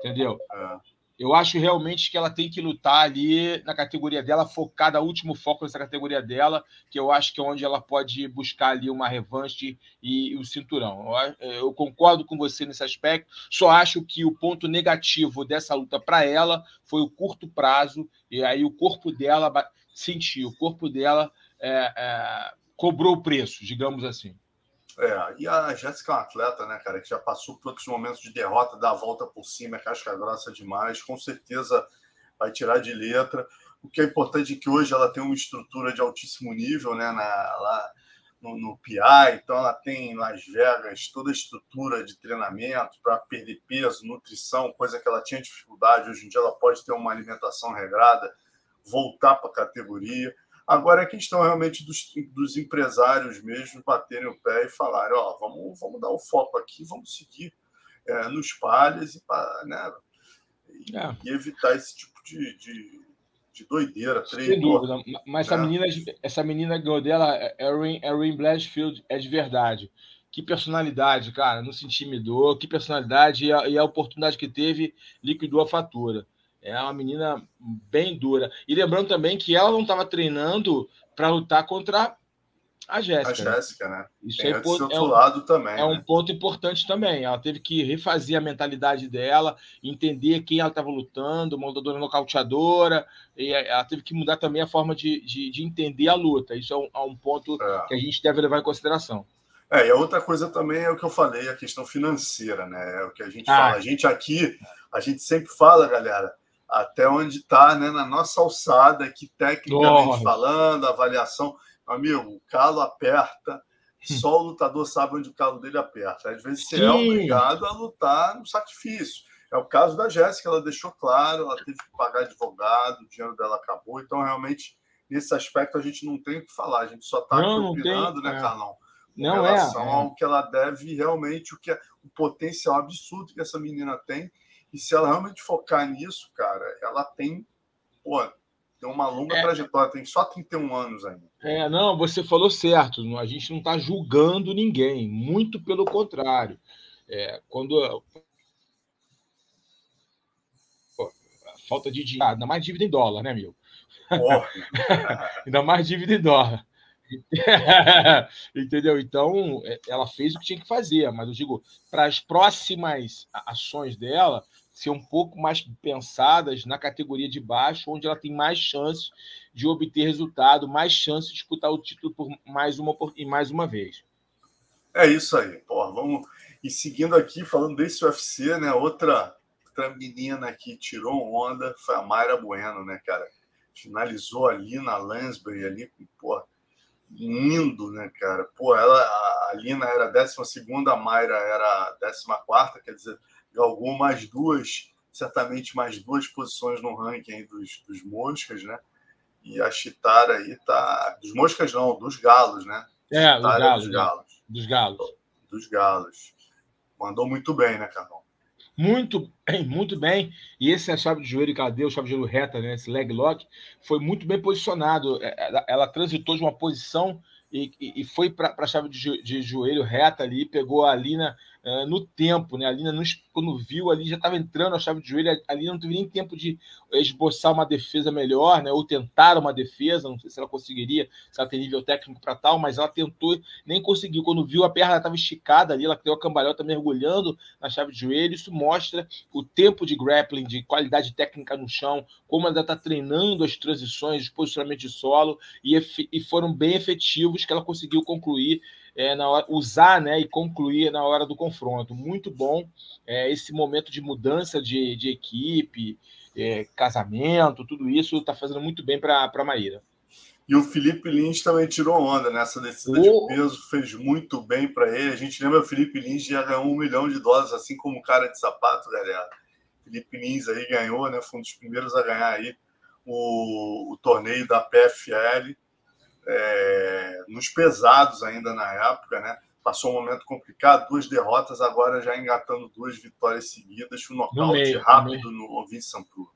Entendeu? É. Eu acho realmente que ela tem que lutar ali na categoria dela, focada, último foco nessa categoria dela, que eu acho que é onde ela pode buscar ali uma revanche e, e o cinturão. Eu, eu, concordo com você nesse aspecto, só acho que o ponto negativo dessa luta para ela foi o curto prazo, e aí o corpo dela sentiu, o corpo dela é, é, cobrou o preço, digamos assim. É, e a Jéssica é uma atleta, né, cara, que já passou por outros momentos de derrota, dá a volta por cima, é casca grossa demais, com certeza vai tirar de letra. O que é importante é que hoje ela tem uma estrutura de altíssimo nível, né, na, lá no, no PI, então ela tem em Las Vegas toda a estrutura de treinamento para perder peso, nutrição, coisa que ela tinha dificuldade. Hoje em dia ela pode ter uma alimentação regrada, voltar para a categoria. Agora é questão realmente dos, dos empresários mesmo baterem o pé e falarem: ó, oh, vamos, vamos dar o foco aqui, vamos seguir é, nos palhas e, né, e, é. e, evitar esse tipo de, de, de doideira. Sem dúvida. Mas essa, é. menina, essa menina ganhou dela, Erin, Erin Blanchfield, é de verdade. Que personalidade, cara, não se intimidou, que personalidade e a, e a oportunidade que teve liquidou a fatura. É uma menina bem dura. E lembrando também que ela não estava treinando para lutar contra a Jéssica. A Jéssica, né? Isso Tem é, outro é um, lado também. É né? um ponto importante também. Ela teve que refazer a mentalidade dela, entender quem ela estava lutando, uma lutadora nocauteadora, e ela teve que mudar também a forma de, de, de entender a luta. Isso é um, é um ponto é. que a gente deve levar em consideração. É, e a outra coisa também é o que eu falei, a questão financeira, né? É o que a gente ah. fala. A gente aqui, a gente sempre fala, galera, até onde está, né, na nossa alçada aqui, tecnicamente oh. falando, avaliação. Amigo, o calo aperta, só o lutador sabe onde o calo dele aperta. Às vezes você é Sim. é obrigado a lutar no sacrifício. É o caso da Jéssica, ela deixou claro, ela teve que pagar advogado, o dinheiro dela acabou, então realmente nesse aspecto a gente não tem o que falar, a gente só está opinando, né, é. Carlão? Não é, relação é, ao que ela deve realmente, o que é o potencial absurdo que essa menina tem e se ela realmente focar nisso, cara, ela tem, pô, tem uma longa é. trajetória, tem só 31 anos ainda. É, não, você falou certo. A gente não está julgando ninguém, muito pelo contrário. É, quando pô, falta de dinheiro, ainda mais dívida em dólar, né, meu? ainda mais dívida em dólar. Entendeu? Então, é, ela fez o que tinha que fazer, mas eu digo, para as próximas ações dela, ser um pouco mais pensadas na categoria de baixo, onde ela tem mais chances de obter resultado, mais chances de disputar o título por mais uma e mais uma vez. É isso aí, pô, vamos e seguindo aqui falando desse UFC, né? Outra outra menina que tirou onda foi a Mayra Bueno, né, cara? Finalizou ali na Lansbury ali, pô, lindo, né, cara? Pô, ela a Lina era a 12 segunda, a Mayra era a 14 quarta, quer dizer, galgou mais duas, certamente mais duas posições no ranking dos, dos moscas, né? E a Chitara aí tá. Dos moscas não, dos galos, né? É, dos galos, dos galos. Dos galos. Dos galos. Mandou muito bem, né, Carlão? Muito bem, muito bem. E esse é a chave de joelho que ela deu, chave de joelho reta, né? Esse leg lock, foi muito bem posicionado. É, ela, ela transitou de uma posição e, e, foi para a chave de, de, joelho reta ali, pegou a Lina uh, no tempo, né? A Lina, quando viu ali, já estava entrando a chave de joelho, a Lina não teve nem tempo de esboçar uma defesa melhor, né? Ou tentar uma defesa, não sei se ela conseguiria, se ela tem nível técnico para tal, mas ela tentou, nem conseguiu. Quando viu, a perna estava esticada ali, ela deu a cambalhota mergulhando na chave de joelho. Isso mostra o tempo de grappling, de qualidade técnica no chão, como ela está treinando as transições, os posicionamentos de solo, e, e foram bem efetivos que ela conseguiu concluir é, na hora, usar né, e concluir na hora do confronto. Muito bom é, esse momento de mudança de, de equipe, é, casamento, tudo isso está fazendo muito bem para a Maíra. E o Felipe Lins também tirou onda nessa descida de peso, fez muito bem para ele. A gente lembra o Felipe Lins já ganhou um milhão de dólares, assim como o cara de sapato, galera. Felipe Lins aí ganhou, né? Foi um dos primeiros a ganhar aí o, o torneio da PFL, é, nos pesados ainda na época, né? Passou um momento complicado, duas derrotas, agora já engatando duas vitórias seguidas, um nocaute rápido no, no Ovin Sampur.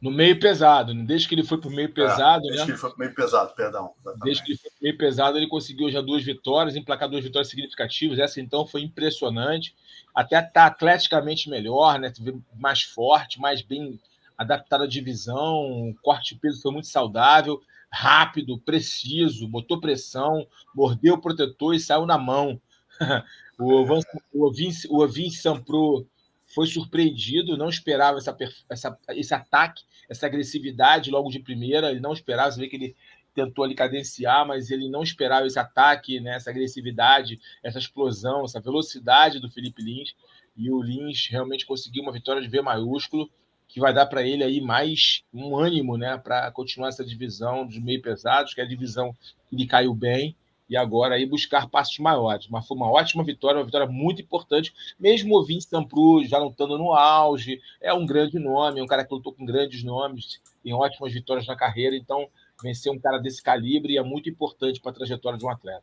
No meio pesado, né? desde que ele foi para o meio pesado. É, desde né? que ele foi para o meio pesado, perdão. Exatamente. Desde que ele foi para o meio pesado, ele conseguiu já duas vitórias, emplacar duas vitórias significativas. Essa então foi impressionante. Até está atleticamente melhor, né? mais forte, mais bem adaptado à divisão. O corte de peso foi muito saudável, rápido, preciso, botou pressão, mordeu o protetor e saiu na mão. o Ovin, o Sampro foi surpreendido, não esperava essa, essa, esse ataque, essa agressividade logo de primeira, ele não esperava, você vê que ele tentou ali cadenciar, mas ele não esperava esse ataque, né, essa agressividade, essa explosão, essa velocidade do Felipe Lins, e o Lins realmente conseguiu uma vitória de V maiúsculo, que vai dar para ele aí mais um ânimo, né, para continuar essa divisão dos meio pesados, que é a divisão que ele caiu bem, e agora aí buscar passos maiores. Mas foi uma ótima vitória, uma vitória muito importante, mesmo o Vince Sampru já não estando no auge, é um grande nome, um cara que lutou com grandes nomes, tem ótimas vitórias na carreira, então vencer um cara desse calibre é muito importante para a trajetória de um atleta.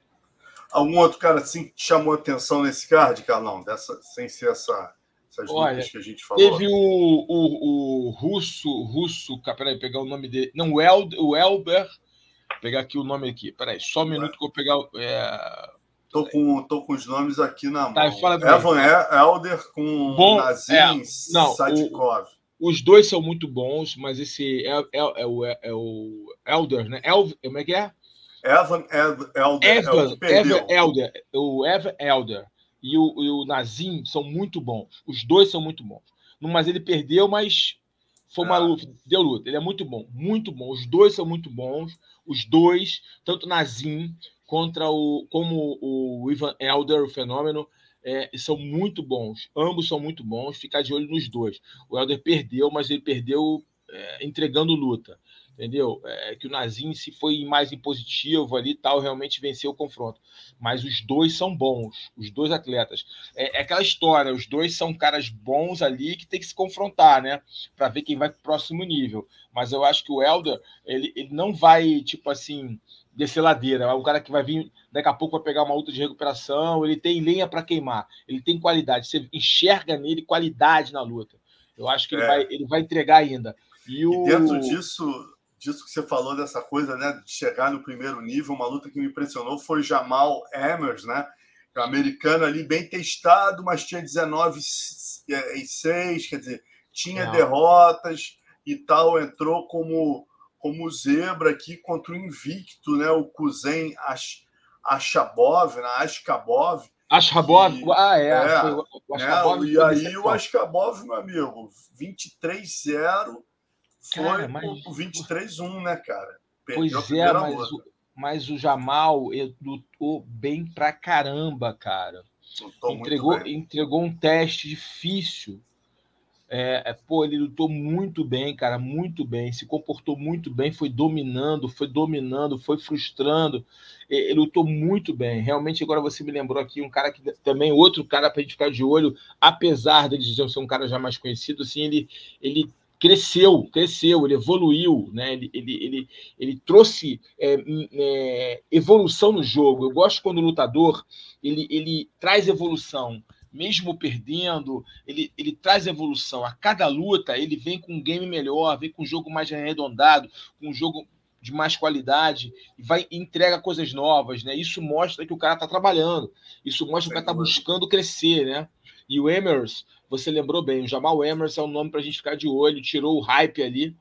Algum outro cara assim que chamou atenção nesse card, Carlão, dessa, sem ser essa, essas Olha, que a gente falou? Teve o, o, o russo, russo, peraí, pegar o nome dele, não, o, El, o Elber pegar aqui o nome aqui. Peraí, só um minuto que eu vou pegar. É... Tô com, tô com os nomes aqui na mão. Tá, Evan Elder com Bom, Nazim é, não, Sadikov. O, os dois são muito bons, mas esse é, é, é, o, é o Elder, né? El, como é que é? Evan Elder. Evan, Evan Elder. O Evan Elder e o, e o Nazim são muito bons. Os dois são muito bons. Mas ele perdeu, mas foi uma luta, deu luta. Ele é muito bom, muito bom. Os dois são muito bons. Os dois, tanto Nazim contra o como o Ivan Elder, o fenômeno, é, são muito bons. Ambos são muito bons. Ficar de olho nos dois. O Elder perdeu, mas ele perdeu é, entregando luta entendeu? É, que o Nazim se foi mais impositivo ali tal, realmente venceu o confronto. Mas os dois são bons, os dois atletas. É, é aquela história, os dois são caras bons ali que tem que se confrontar, né? Para ver quem vai para o próximo nível. Mas eu acho que o Elder, ele, ele não vai, tipo assim, descer ladeira. É um cara que vai vir daqui a pouco vai pegar uma luta de recuperação, ele tem lenha para queimar, ele tem qualidade. Você enxerga nele qualidade na luta. Eu acho que ele, é. vai, ele vai entregar ainda. E, o... e dentro disso, disso que você falou, dessa coisa né, de chegar no primeiro nível, uma luta que me impressionou foi Jamal Emmers, né? É americano ali bem testado, mas tinha 19 e 6, quer dizer, tinha Não. derrotas e tal, entrou como como zebra aqui contra o invicto, né? O Kuzen Ash, Ashabov, né? Ashkabov. Ashabov? E, ah, é. é o Ashkabov né? E aí o Ashkabov, meu amigo, 23-0 foi cara, mas... o 23-1, né, cara? Perdeu pois é, mas o, mas o Jamal lutou bem pra caramba, cara. Lutou entregou, entregou um teste difícil. É, é, pô, ele lutou muito bem, cara, muito bem, se comportou muito bem, foi dominando, foi dominando, foi frustrando. Ele lutou muito bem. Realmente, agora você me lembrou aqui um cara que também, outro cara para a gente ficar de olho, apesar de ser um cara já mais conhecido, assim, ele, ele cresceu, cresceu, ele evoluiu, né? ele, ele, ele, ele trouxe é, é, evolução no jogo. Eu gosto quando o lutador ele, ele traz evolução, mesmo perdendo, ele, ele traz evolução. A cada luta ele vem com um game melhor, vem com um jogo mais arredondado, com um jogo de mais qualidade e vai entrega coisas novas, né? Isso mostra que o cara está trabalhando, isso mostra que o cara está buscando crescer, né? E o Emers, você lembrou bem, o Jamal Emers é um nome para a gente ficar de olho, tirou o hype ali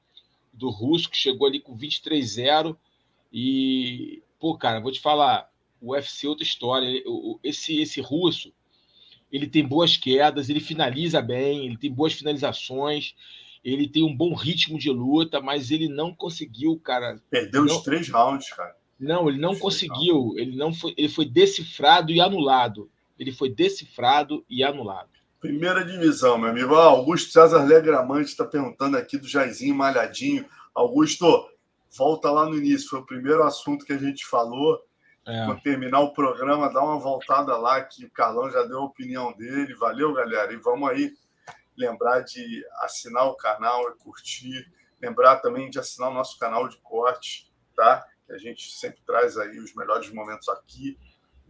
do russo, que chegou ali com 23-0. E, pô, cara, vou te falar, o UFC é outra história. Esse, esse russo, ele tem boas quedas, ele finaliza bem, ele tem boas finalizações, ele tem um bom ritmo de luta, mas ele não conseguiu, cara. Perdeu não... os três rounds, cara. Não, ele não conseguiu. Ele não foi, ele foi decifrado e anulado ele foi decifrado e anulado. Primeira divisão, meu amigo. Augusto César Legramante está perguntando aqui do Jairzinho Malhadinho. Augusto, volta lá no início, foi o primeiro assunto que a gente falou. É. Quando terminar o programa, dá uma voltada lá, que o Carlão já deu a opinião dele. Valeu, galera. E vamos aí lembrar de assinar o canal e curtir. Lembrar também de assinar o nosso canal de corte, tá? Que a gente sempre traz aí os melhores momentos aqui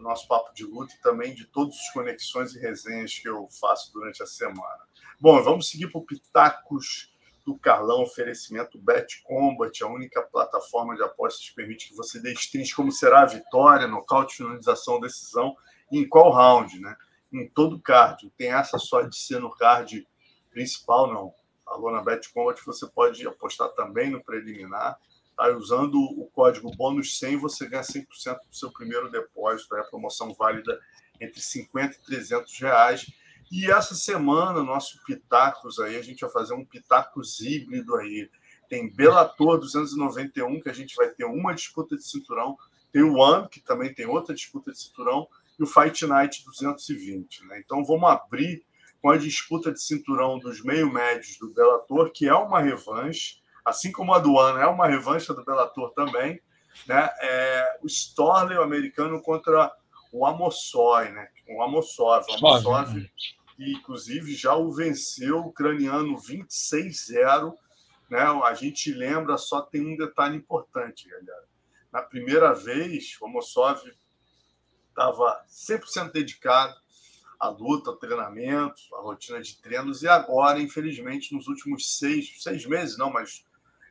no nosso papo de luta e também de todas as conexões e resenhas que eu faço durante a semana. Bom, vamos seguir para o Pitacos do Carlão, oferecimento Bet Combat, a única plataforma de apostas que permite que você dê strings como será a vitória, nocaute, finalização, decisão e em qual round, né? Em todo card. Não tem essa só de ser no card principal, não. Alô na Bet Combat você pode apostar também no preliminar. Tá? Usando o código bônus 100, você ganha 100% do seu primeiro depósito. É a promoção válida entre 50 e 300 reais e essa semana, nosso Pitacos aí, a gente vai fazer um Pitacos híbrido aí. Tem Bellator 291, que a gente vai ter uma disputa de cinturão. Tem o One, que também tem outra disputa de cinturão. E o Fight Night 220. Né? Então vamos abrir com a disputa de cinturão dos meio-médios do Bellator, que é uma revanche, assim como a do One é uma revanche do Bellator também. Né? É, o Storley, o americano, contra o Amossoy, né? O Amosov. O Amosov né? que inclusive já o venceu, o ucraniano 26-0. Né? A gente lembra, só tem um detalhe importante, galera. Na primeira vez, o Mosov estava 100% dedicado à luta, ao treinamento, à rotina de treinos, e agora, infelizmente, nos últimos seis, seis meses, não, mas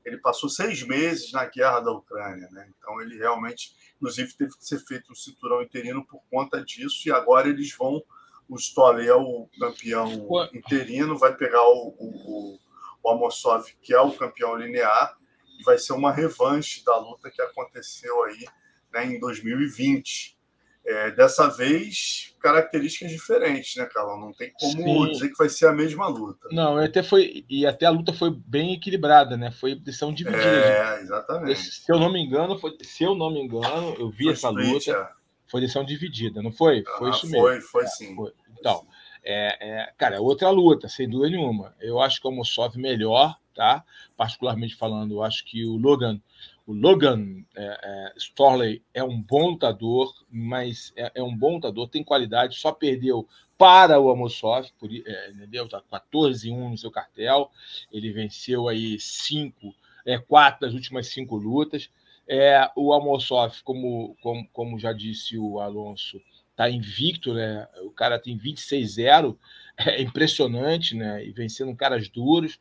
ele passou seis meses na guerra da Ucrânia, né? Então ele realmente, inclusive, teve que ser feito um cinturão interino por conta disso, e agora eles vão o Stoller é o campeão interino, vai pegar o, o, o Amosov, que é o campeão linear, e vai ser uma revanche da luta que aconteceu aí né, em 2020. É, dessa vez, características diferentes, né, Carlão? Não tem como Sim. dizer que vai ser a mesma luta. Não, até foi e até a luta foi bem equilibrada, né? Foi decisão dividida. É, exatamente. Se eu não me engano, foi, se eu não me engano, eu vi foi essa split, luta. É. Foi decisão dividida, não foi? Foi isso mesmo. Foi, foi é, sim. Foi. Então, é, é, cara, é outra luta, sem dúvida nenhuma. Eu acho que o Mosov melhor, tá? Particularmente falando, eu acho que o Logan, o Logan é, é, Storley é um bom lutador, mas é, é, um bom lutador, tem qualidade, só perdeu para o Amosov, por, é, entendeu? Tá 14 1 no seu cartel, ele venceu aí cinco, é, quatro das últimas cinco lutas. É, o Amosov, como, como, como já disse o Alonso, está invicto, né? O cara tem 26-0, é impressionante, né? E vencendo caras duros.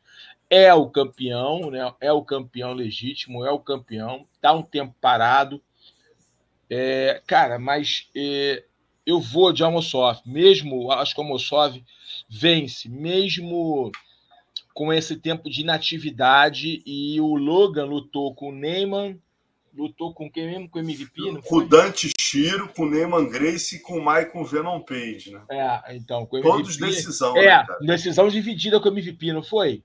É o campeão, né? É o campeão legítimo, é o campeão. Tá um tempo parado. É, cara, mas é, eu vou de Almosov, mesmo, acho que o Almosov vence, mesmo com esse tempo de inatividade, e o Logan lutou com o Neyman, lutou com quem mesmo? Com o MVP? Não com o Dante Shiro, com o Neyman Grace e com o Michael Venom Page, né? É, então, com o MVP, Todos decisão. É, né, decisão dividida com o MVP, não foi?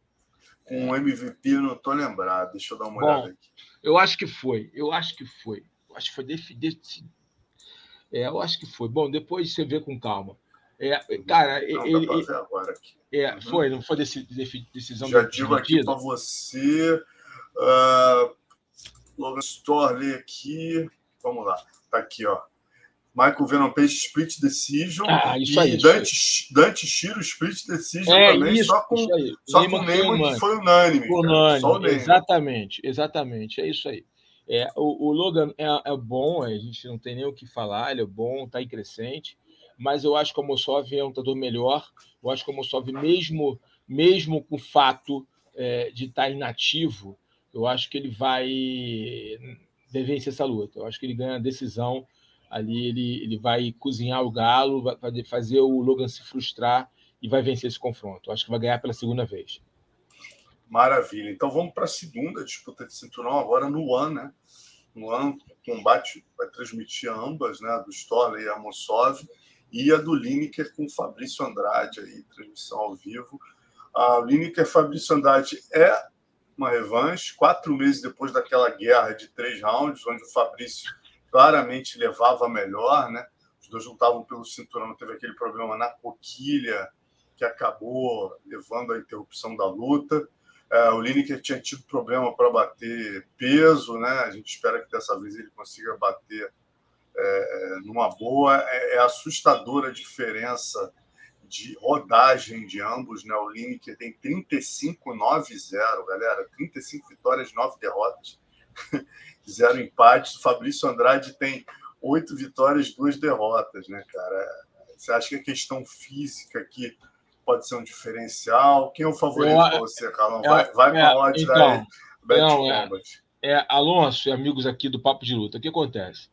Com o MVP, eu não tô lembrado. Deixa eu dar uma Bom, olhada aqui. Eu acho que foi. Eu acho que foi. Eu acho que foi definido. É, eu acho que foi. Bom, depois você vê com calma. É, cara, não, ele. ele agora aqui. É, uhum. foi, não foi decisão Já digo aqui para você. Uh, Logan Storley aqui. Vamos lá. Tá aqui, ó. Michael Venom Page Split Decision. Ah, isso aí. E Dante, Dante Shiro Split Decision é, também, isso, só com, só com o Neyman, que foi unânime. unânime. Só o exatamente, exatamente. É isso aí. É, o, o Logan é, é, bom, a gente não tem nem o que falar, ele é bom, está em crescente, mas eu acho que o Mossov é um lutador melhor. Eu acho que o Mossov, mesmo, mesmo com o fato é, de estar tá inativo, eu acho que ele vai vencer essa luta. Eu acho que ele ganha a decisão ali, ele, ele vai cozinhar o galo, vai fazer o Logan se frustrar e vai vencer esse confronto. Acho que vai ganhar pela segunda vez. Maravilha. Então vamos para a segunda disputa de cinturão agora no One, né? No One, combate vai transmitir ambas, né? A do Stoller e a Mosov e a do Lineker com o Fabrício Andrade aí, transmissão ao vivo. A Lineker Fabrício Andrade é uma revanche, quatro meses depois daquela guerra de três rounds, onde o Fabrício claramente levava melhor, né? Os dois lutavam pelo cinturão, teve aquele problema na coquilha que acabou levando à interrupção da luta. É, o Lineker tinha tido problema para bater peso, né? A gente espera que dessa vez ele consiga bater é, numa boa. É, é, assustadora a diferença de rodagem de ambos, né? O Lineker tem 35-9-0, galera. 35 vitórias, 9 derrotas, zero empates. O Fabrício Andrade tem oito vitórias, duas derrotas, né, cara? Você acha que a questão física aqui pode ser um diferencial? Quem é o favorito para você, Carlão? Vai, vai com a é, odds então, da Bet não, é, é, Alonso e amigos aqui do Papo de Luta. O que acontece?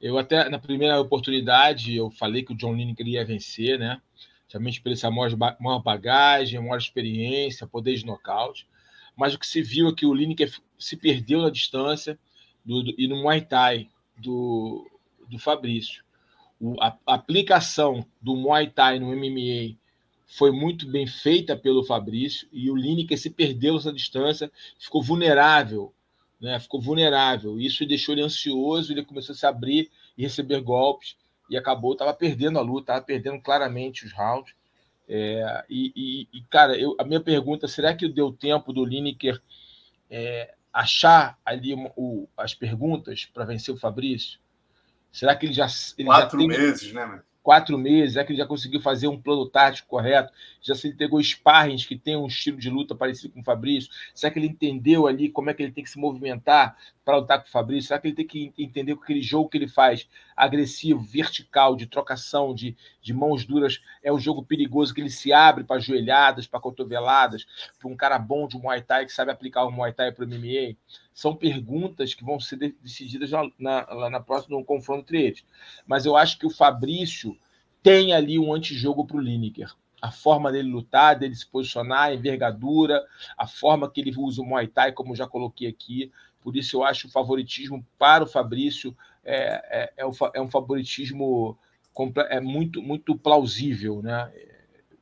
Eu até, na primeira oportunidade, eu falei que o John Lineker ia vencer, né? Somente por essa maior, maior bagagem, maior experiência, poder de nocaute. Mas o que se viu é que o Lineker se perdeu na distância do, do, e no Muay Thai do, do Fabrício. O, a, a aplicação do Muay Thai no MMA foi muito bem feita pelo Fabrício e o Lineker se perdeu nessa distância, ficou vulnerável, né? Ficou vulnerável. Isso deixou ele ansioso, ele começou a se abrir e receber golpes e acabou, estava perdendo a luta, estava perdendo claramente os rounds. É, e, e, e, cara, eu, a minha pergunta: será que deu tempo do Lineker é, achar ali o, as perguntas para vencer o Fabrício? Será que ele já. Ele Quatro já tem... meses, né, meu? quatro meses, é que ele já conseguiu fazer um plano tático correto, já se ele pegou sparrings que tem um estilo de luta parecido com o Fabrício, será que ele entendeu ali como é que ele tem que se movimentar para lutar com o Fabrício, será que ele tem que entender que aquele jogo que ele faz, agressivo, vertical, de trocação, de, de mãos duras, é um jogo perigoso que ele se abre para joelhadas, para cotoveladas, para um cara bom de Muay Thai que sabe aplicar o Muay Thai para o MMA? São perguntas que vão ser decididas na, na, na próxima no confronto entre eles. Mas eu acho que o Fabrício tem ali um antijogo para o Lineker. A forma dele lutar, dele se posicionar, a envergadura, a forma que ele usa o Muay Thai, como já coloquei aqui. Por isso eu acho o favoritismo para o Fabrício é, é, é, um, é favoritismo é muito, muito plausível, né?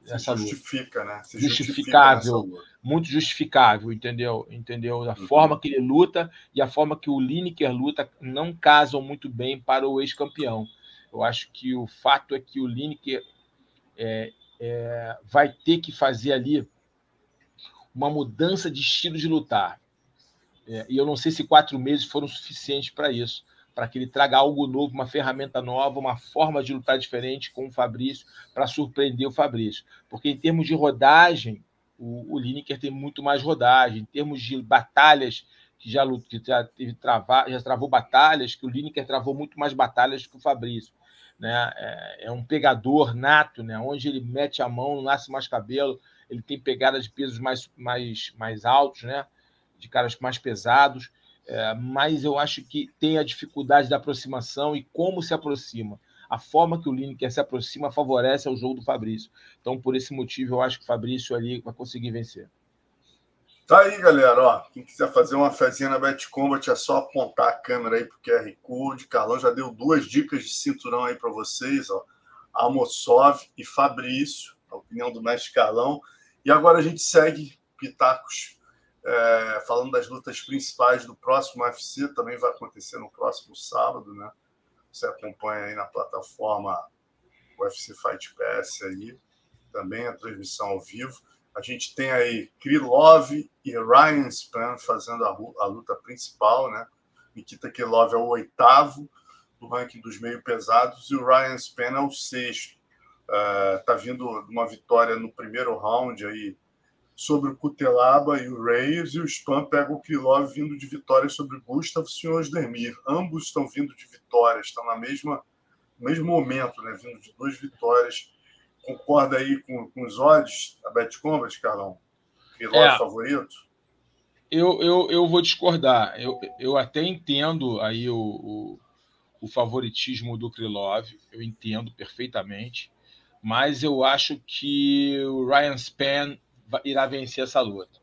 Nessa justifica, luta. né? Se Justificável. Justifica muito justificável, entendeu? Entendeu? A uhum. forma que ele luta e a forma que o Lineker luta não casam muito bem para o ex-campeão. Eu acho que o fato é que o Lineker é, é, vai ter que fazer ali uma mudança de estilo de lutar. É, e eu não sei se quatro meses foram suficientes para isso, para que ele traga algo novo, uma ferramenta nova, uma forma de lutar diferente com o Fabrício, para surpreender o Fabrício. Porque em termos de rodagem, o, o Lineker tem muito mais rodagem. Em termos de batalhas, que já, que já, teve travar, já travou batalhas, que o Lineker travou muito mais batalhas que o Fabrício. Né? É, é, um pegador nato, né? onde ele mete a mão, nasce mais cabelo, ele tem pegada de pesos mais, mais, mais altos, né? de caras mais pesados. É, mas eu acho que tem a dificuldade da aproximação e como se aproxima a forma que o Lineker se aproxima favorece ao jogo do Fabrício. Então, por esse motivo, eu acho que o Fabrício ali vai conseguir vencer. Tá aí, galera. Ó, quem quiser fazer uma fezinha na Bet Combat é só apontar a câmera aí pro QR Code. Carlão já deu duas dicas de cinturão aí para vocês, ó. E Fabrício, a opinião do mestre Carlão. E agora a gente segue Pitacos, é, falando das lutas principais do próximo UFC, também vai acontecer no próximo sábado, né? Você acompanha aí na plataforma UFC Fight Pass aí, também a transmissão ao vivo. A gente tem aí Krylov e Ryan Span fazendo a, luta principal, né? Nikita Krylov é o oitavo do ranking dos meio pesados e o Ryan Span é o sexto. Uh, tá vindo uma vitória no primeiro round aí sobre o Cutelaba e o Reyes, e o Spam pega o Krylov vindo de vitória sobre o Gustav Demir. Ambos estão vindo de vitórias, estão na mesma no mesmo momento, né? Vindo de duas vitórias. Concorda aí com, com os odds da Bet Combat, Carlão? Krylov é. favorito? Eu, eu, eu vou discordar. Eu, eu até entendo aí o, o, o favoritismo do Krylov, eu entendo perfeitamente, mas eu acho que o Ryan Span irá vencer essa luta.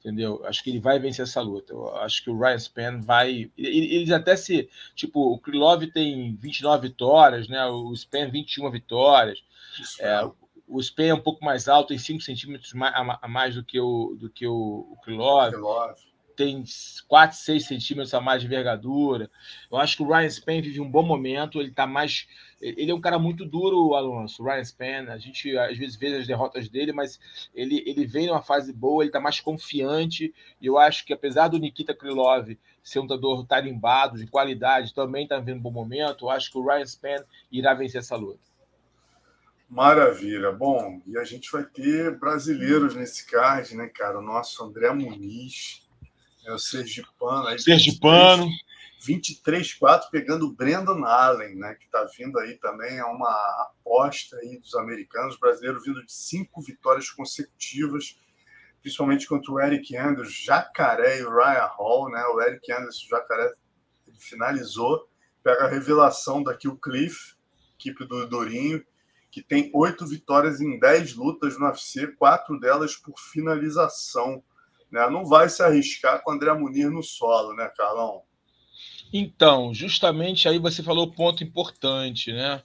Entendeu? Acho que ele vai vencer essa luta. Eu acho que o Ryan Span vai. Eles até se. Tipo, o Krylov tem 29 vitórias, né? O Span 21 vitórias. É, o Span é um pouco mais alto, tem 5 centímetros a mais do que o, do que o, o Krylov. Tem 4, 6 centímetros a mais de envergadura. Eu acho que o Ryan Span vive um bom momento, ele está mais. Ele é um cara muito duro, Alonso, o Ryan Span. A gente às vezes vê as derrotas dele, mas ele, ele vem numa fase boa, ele está mais confiante. E eu acho que apesar do Nikita Krylov ser um lutador tarimbado, de qualidade, também está vivendo um bom momento, eu acho que o Ryan Span irá vencer essa luta. Maravilha. Bom, e a gente vai ter brasileiros nesse card, né, cara? O nosso André Muniz, é o Sergipano. Aí, Sergipano. 23-4 pegando o Brandon Allen, né, que está vindo aí também, é uma aposta aí dos americanos, brasileiros vindo de cinco vitórias consecutivas, principalmente contra o Eric Anderson, Jacaré e o Ryan Hall, né, o Eric Anderson, o Jacaré, ele finalizou, pega a revelação daqui o Cliff, equipe do Dorinho, que tem oito vitórias em dez lutas no UFC, quatro delas por finalização, né? Não vai se arriscar com o André Munir no solo, né, Carlão? Então, justamente aí você falou ponto importante, né?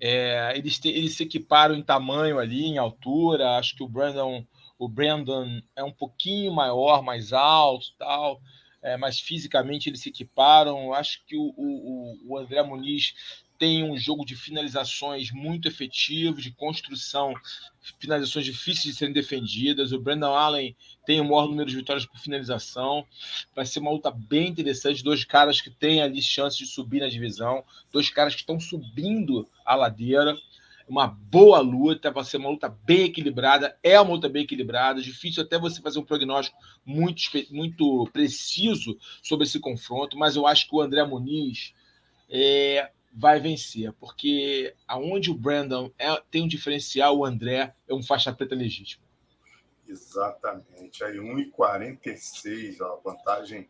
É, eles, te, eles se equiparam em tamanho ali, em altura. Acho que o Brandon, o Brandon é um pouquinho maior, mais alto, tal. É, mas fisicamente eles se equiparam. Acho que o, o, o André Muniz tem um jogo de finalizações muito efetivo, de construção, finalizações difíceis de serem defendidas. O Brandon Allen tem o maior número de vitórias por finalização. Vai ser uma luta bem interessante. Dois caras que têm ali chance de subir na divisão, dois caras que estão subindo a ladeira. Uma boa luta, vai ser uma luta bem equilibrada. É uma luta bem equilibrada. Difícil até você fazer um prognóstico muito, muito preciso sobre esse confronto, mas eu acho que o André Muniz é, vai vencer, porque aonde o Brandon é, tem um diferencial, o André é um faixa preta legítimo. Exatamente, aí 1,46, a vantagem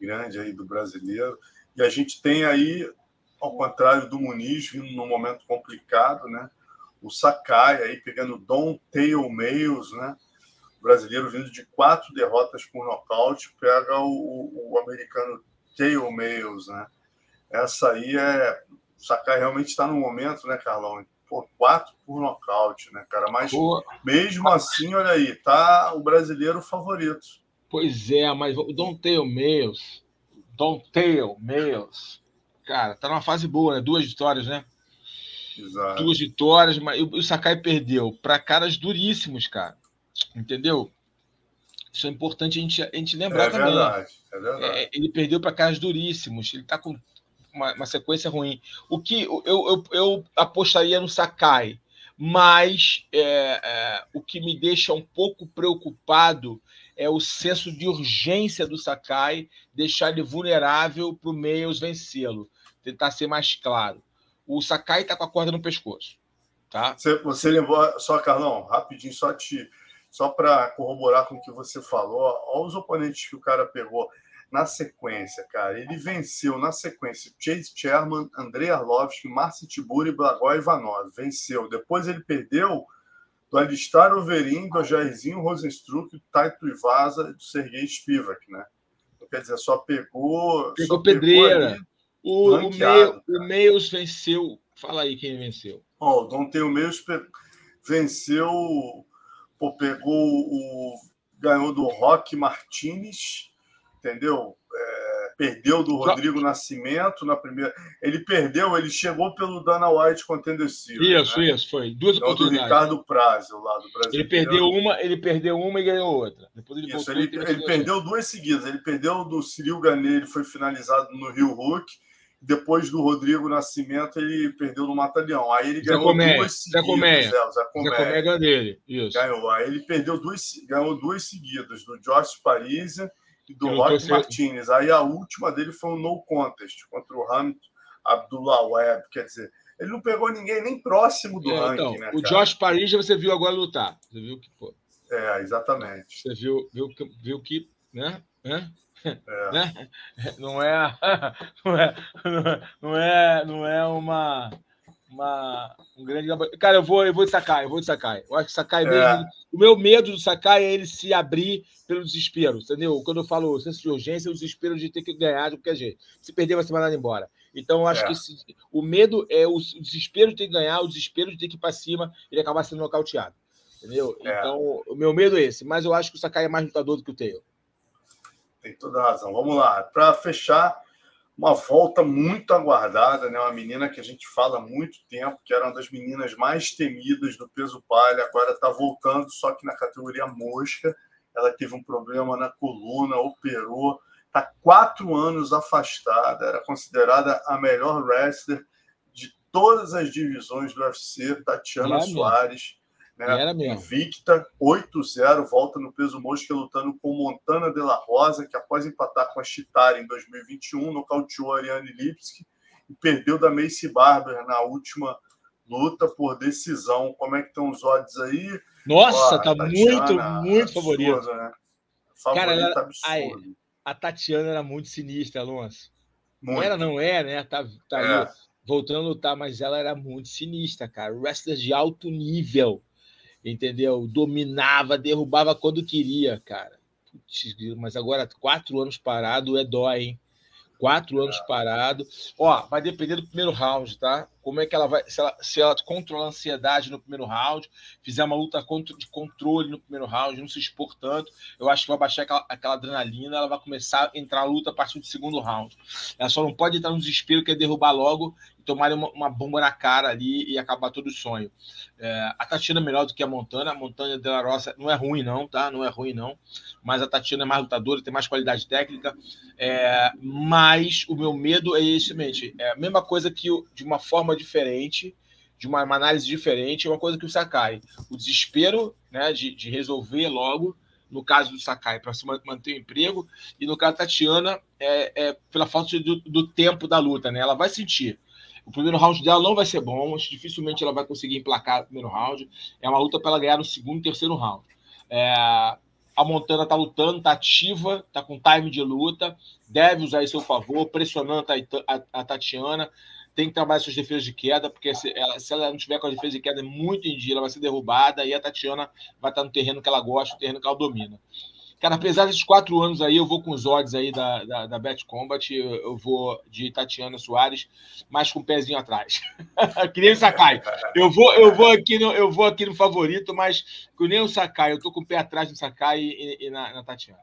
grande aí do brasileiro. E a gente tem aí, ao contrário do Muniz, vindo num momento complicado, né? O Sakai aí pegando Don Tail Males, né? O brasileiro vindo de quatro derrotas por nocaute, pega o, o, o americano Tail Males, né? Essa aí é o Sakai realmente está no momento, né, Carlão? Pô, quatro por nocaute, né, cara? Mas Pô. mesmo assim, olha aí, tá o brasileiro favorito. Pois é, mas o Don Tail Males, Don Tail Males, cara, tá numa fase boa, né? Duas vitórias, né? Exato. Duas vitórias, mas o Sakai perdeu para caras duríssimos, cara. Entendeu? Isso é importante a gente, a gente lembrar é também. Verdade, é verdade. É, ele perdeu para caras duríssimos. Ele tá com uma, uma sequência ruim. O que eu, eu, eu apostaria no Sakai, mas é, é, o que me deixa um pouco preocupado é o senso de urgência do Sakai, deixar ele vulnerável para o Meios vencê-lo, tentar ser mais claro. O Sakai está com a corda no pescoço. Tá? Você, você lembrou, só Carlão, rapidinho, só te só para corroborar com o que você falou, olha os oponentes que o cara pegou na sequência, cara. Ele venceu na sequência Chase Sherman, Andrei Arlovski, Marci Tiburi e Blagoj Ivanov. Venceu. Depois ele perdeu do Alistar Overin, do Jairzinho Rosenstruck, do Taito Ivasa e do Sergei Spivak, né? Então, quer dizer, só pegou. Pegou só pedreira. Pegou o, o, Meio, o Meios venceu. Fala aí quem venceu. Ó, oh, o Dom Teo Meios venceu. Pô, pegou o. Ganhou do Rock Martinez entendeu? É, perdeu do Rodrigo Nascimento na primeira. Ele perdeu, ele chegou pelo Dana White Contender Series. Isso, né? isso, foi. Duas então, oportunidades. do Ricardo Praz, lá do Brasil. Ele perdeu uma, ele perdeu uma e ganhou outra. Depois ele, isso, ele, ele perdeu duas seguidas. Ele perdeu do Cyril Ganê, ele foi finalizado no Rio Hulk. Depois do Rodrigo Nascimento, ele perdeu no Mata-Leão. Aí ele ganhou Comé, duas seguidas. Zé Comé. Zé, Zé. Zé Comé ganhou dele. Isso. Ganhou. Aí ele perdeu duas, ganhou duas seguidas, do Josh Parisian do Rock Martinez. Aí a última dele foi um no contest contra o Hamid Abdullah Web. Quer dizer, ele não pegou ninguém nem próximo do é, ranking, então, né? O Josh Paris você viu agora lutar. Você viu que, pô. É, exatamente. Você viu, viu, viu que, né? É. Né? Não, é, não é, não é, não é uma uma, um grande Cara, eu vou, eu vou de Sakai, eu vou de Sakai. Eu acho que Sakai é. mesmo. O meu medo do Sakai é ele se abrir pelo desespero, entendeu? Quando eu falo senso de urgência, é o desespero de ter que ganhar de qualquer jeito. Se perder, vai ser mandado embora. Então, eu acho é. que esse, o medo é o, o, desespero de ter que ganhar, o desespero de ter que ir para cima e acabar sendo nocauteado. Entendeu? É. Então, o meu medo é esse. Mas eu acho que o Sakai é mais lutador do que o Taylor. tem toda razão. Vamos lá. Para fechar, uma volta muito aguardada, né? Uma menina que a gente fala há muito tempo, que era uma das meninas mais temidas do peso palha, agora está voltando, só que na categoria mosca. Ela teve um problema na coluna, operou, está quatro anos afastada. Era considerada a melhor wrestler de todas as divisões do UFC, Tatiana Soares né? Era mesmo. Invicta, 8-0, volta no peso mosca lutando com Montana de la Rosa, que após empatar com a Chitara em 2021, nocauteou a Ariane Lipski e perdeu da Macy Barber na última luta por decisão. Como é que estão os odds aí? Nossa, Ó, tá Tatiana, muito, muito favorito. Né? Cara, ela, absurdo. A, a, Tatiana era muito sinistra, Alonso. Muito. Era, não é, né? Tá, tá é. voltando a lutar, mas ela era muito sinistra, cara. Wrestler de alto nível entendeu? Dominava, derrubava quando queria, cara. Putz, mas agora, quatro anos parado é dói, hein? Quatro anos parado. Ó, vai depender do primeiro round, tá? Como é que ela vai. Se ela, se ela controla a ansiedade no primeiro round, fizer uma luta de controle no primeiro round, não se expor tanto, eu acho que vai baixar aquela, aquela adrenalina, ela vai começar a entrar a luta a partir do segundo round. Ela só não pode entrar no desespero, que é derrubar logo tomarem uma, uma, bomba na cara ali e acabar todo o sonho. É, a Tatiana é melhor do que a Montana. A Montana de la Roça não é ruim, não, tá? Não é ruim, não. Mas a Tatiana é mais lutadora, tem mais qualidade técnica. É, mas o meu medo é exatamente é a mesma coisa que de uma forma diferente, de uma, uma análise diferente, é uma coisa que o Sakai. O desespero né, de, de resolver logo no caso do Sakai, para se manter o emprego, e no caso da Tatiana, é, é pela falta do, do, tempo da luta, né? Ela vai sentir. O primeiro round dela não vai ser bom, dificilmente ela vai conseguir emplacar o primeiro round. É uma luta para ela ganhar no segundo e terceiro round. É, a Montana está lutando, está ativa, está com time de luta, deve usar isso a seu favor, pressionando a, a, a Tatiana. Tem que trabalhar suas defesas de queda, porque se ela, se ela não tiver com a defesa de queda muito em dia, ela vai ser derrubada e a Tatiana vai estar no terreno que ela gosta, o terreno que ela domina. Cara, apesar desses quatro anos aí, eu vou com os odds aí da, da, da Bet Combat, eu, eu, vou de Tatiana Soares, mas com o um pezinho atrás. que nem o Sakai. Eu vou, eu, vou aqui no, eu vou aqui no favorito, mas que nem o Sakai. Eu tô com o pé atrás no Sakai e, e na, na, Tatiana.